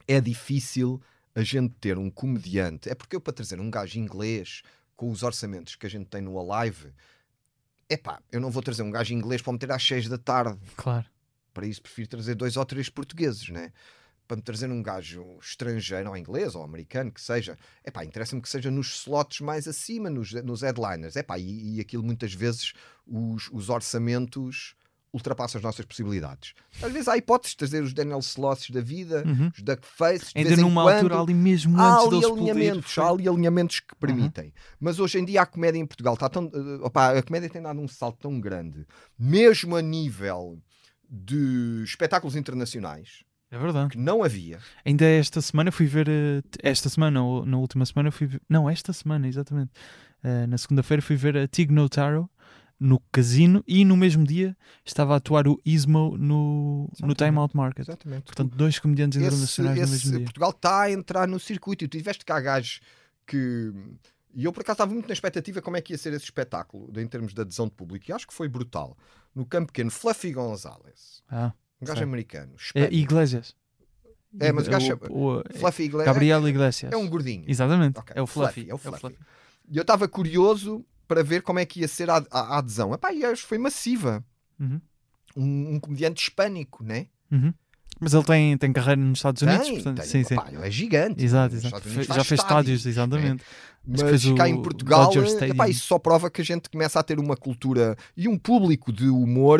é difícil a gente ter um comediante. É porque eu, para trazer um gajo inglês com os orçamentos que a gente tem no Alive, é pá, eu não vou trazer um gajo inglês para meter às 6 da tarde.
Claro.
Para isso, prefiro trazer dois ou três portugueses, né? Para me trazer um gajo estrangeiro, ou inglês, ou americano, que seja, é pá, interessa-me que seja nos slots mais acima, nos, nos headliners, é pá, e, e aquilo muitas vezes os, os orçamentos ultrapassam as nossas possibilidades. Às vezes há hipóteses de trazer os Daniel Slosses da vida,
Uhum.
os Duckface, de
Ainda
vez em
numa
quando,
altura ali mesmo
há
antes
ali alinhamentos, há ali alinhamentos
Uhum.
que permitem. Mas hoje em dia a comédia em Portugal está tão. eh, opá, a comédia tem dado um salto tão grande, mesmo a nível de espetáculos internacionais,
É verdade.
que não havia.
Ainda esta semana fui ver. eh, Esta semana, ou na última semana, fui ver. Não, esta semana, exatamente. Eh, na segunda-feira fui ver a Tig Notaro no casino e no mesmo dia estava a atuar o Ismo no, no. Time Out Market.
Exatamente.
Portanto, dois comediantes
esse,
internacionais no
esse-
mesmo dia.
Portugal está a entrar no circuito e tu tiveste cá gajos que. E eu por acaso estava muito na expectativa como é que ia ser esse espetáculo em termos de adesão de público. E acho que foi brutal. No campo pequeno, Fluffy Gonzalez,
Ah,
um gajo
Sei.
americano.
é. Iglesias.
É, mas o gajo
o, o, é
Fluffy Iglesias.
Gabriel Iglesias.
É um gordinho.
Exatamente.
Ok,
É o Fluffy.
é o Fluffy. E eu estava curioso para ver como é que ia ser a, a- a adesão. Epá, e acho que foi massiva.
Uhum,
Um, um comediante hispânico, né?
uhum. Mas ele tem, tem carreira nos Estados Unidos,
Tem,
portanto,
tem.
sim, sim.
Ele é gigante.
Exato, exato. Fe- Já fez estádios,
estádios,
exatamente.
Mas
fez
cá em Portugal, epá, isso só prova que a gente começa a ter uma cultura e um público de humor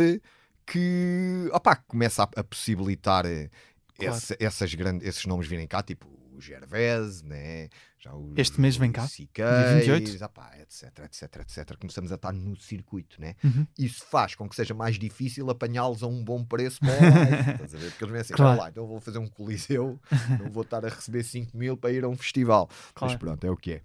que opá, começa a, a possibilitar eh,
Claro.
esse- essas grandes, esses nomes virem cá, tipo o Gervais, né? Já o,
Este mês vem cá, dia 28.
opá, etc, etc, etc. Começamos a estar no circuito, né?
Uhum.
Isso faz com que seja mais difícil apanhá-los a um bom preço para estás a ver? Porque eles vêm assim,
Claro.
"Espera lá, então vou fazer um coliseu, não vou estar a receber 5 mil para ir a um festival.
Claro.
Mas pronto, é o que é.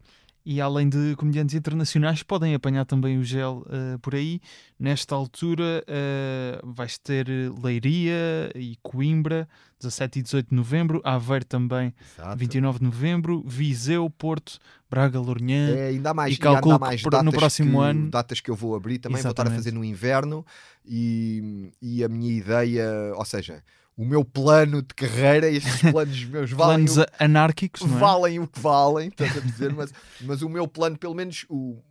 E além de comediantes internacionais, podem apanhar também o gel uh, por aí. Nesta altura uh, vais ter Leiria e Coimbra, 17 e 18 de novembro, Aveiro também, Exato. 29 de novembro, Viseu, Porto, Braga, Lourinhã.
É, ainda mais, e calculo ainda mais datas no próximo que, ano. Datas que eu vou abrir também Exatamente. vou estar a fazer no inverno e, e a minha ideia, ou seja, o meu plano de carreira, estes planos meus valem.
Planos o, anárquicos, não
é? Valem o que valem, estás a dizer, mas, mas o meu plano, pelo menos, o,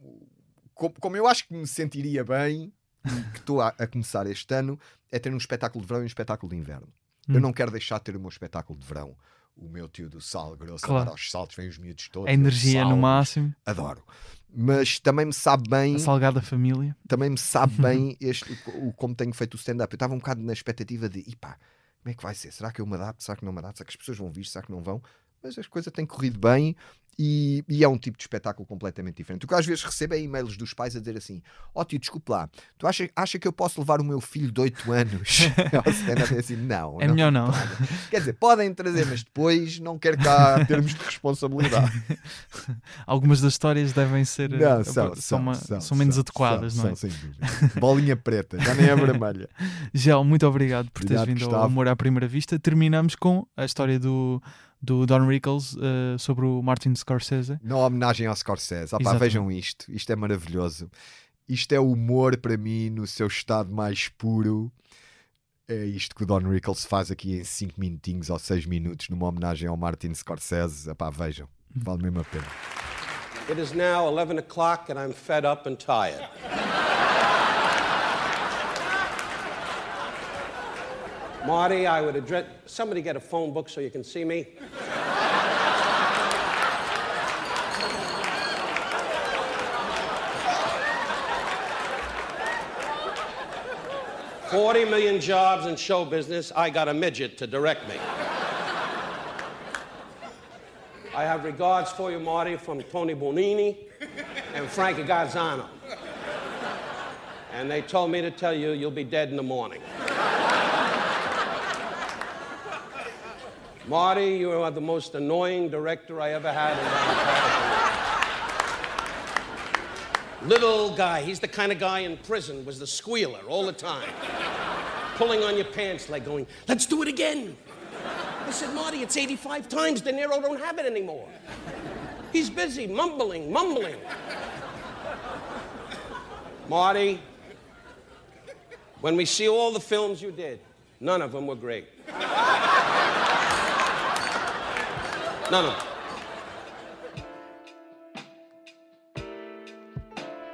como, como eu acho que me sentiria bem, que estou a, a, começar este ano, é ter um espetáculo de verão e um espetáculo de inverno. Hum. Eu não quero deixar de ter o meu espetáculo de verão. O meu tio do sal grosso, claro. aos saltos, vem os miúdos todos.
A energia no máximo.
Adoro. Mas também me sabe bem.
A salgada família.
Também me sabe bem este, o, como tenho feito o stand-up. Eu estava um bocado na expectativa de, pá, como é que vai ser? Será que eu me adapto? Será que não me adapto? Será que as pessoas vão vir? Será que não vão? Mas as coisas têm corrido bem e, e, é um tipo de espetáculo completamente diferente. O que às vezes recebo é e-mails dos pais a dizer assim: Ó oh, tio, desculpe lá, tu acha, acha que eu posso levar o meu filho de 8 anos ao stand assim? Não,
é não melhor não.
Quer dizer, podem trazer, mas depois não quero cá termos de responsabilidade.
Algumas das histórias devem ser não, são, são, são, uma, são, são menos adequadas, não é? São, sem dúvida.
Bolinha preta, já nem é vermelha.
Gel, muito obrigado por obrigado, teres vindo Gustavo. ao Amor à Primeira Vista. Terminamos com a história do do Don Rickles uh, sobre o Martin Scorsese.
Na homenagem ao Scorsese. Opa, vejam isto, isto é maravilhoso. Isto é humor para mim no seu estado mais puro. É isto que o Don Rickles faz aqui em 5 minutinhos ou 6 minutos numa homenagem ao Martin Scorsese. Epá, vejam, vale mesmo a pena. It is now 11 o'clock and I'm fed up and tired. Marty, I would address. Somebody get a phone book so you can see me. Forty million jobs in show business. I got a midget to direct me. I have regards for you, Marty, from Tony Bonini and Frankie Gazzano. And they told me to tell you you'll be dead in the morning. Marty, you are the most annoying director I ever had in Little guy, he's the kind of guy in prison, was the squealer all the time. Pulling on your pants like going, let's do it again. I said, Marty, it's 85 times. De Niro don't have it anymore. He's busy mumbling, mumbling. Marty, when we see all the films you did, none of them were great. Não, não.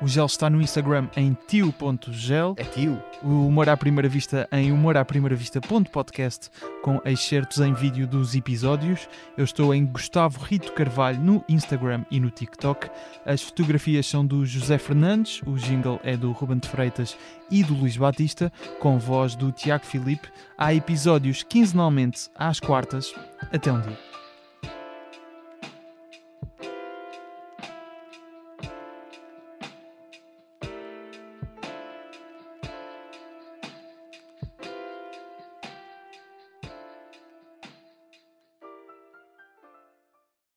O Gel está no Instagram em tio.gel. É tio.
O Humor à Primeira Vista em humoraprimeiravista.podcast com excertos em vídeo dos episódios. Eu estou em Gustavo Rito Carvalho no Instagram e no TikTok. As fotografias são do José Fernandes, o jingle é do Ruben de Freitas e do Luís Batista, com voz do Tiago Filipe. Há episódios quinzenalmente às quartas. Até um dia.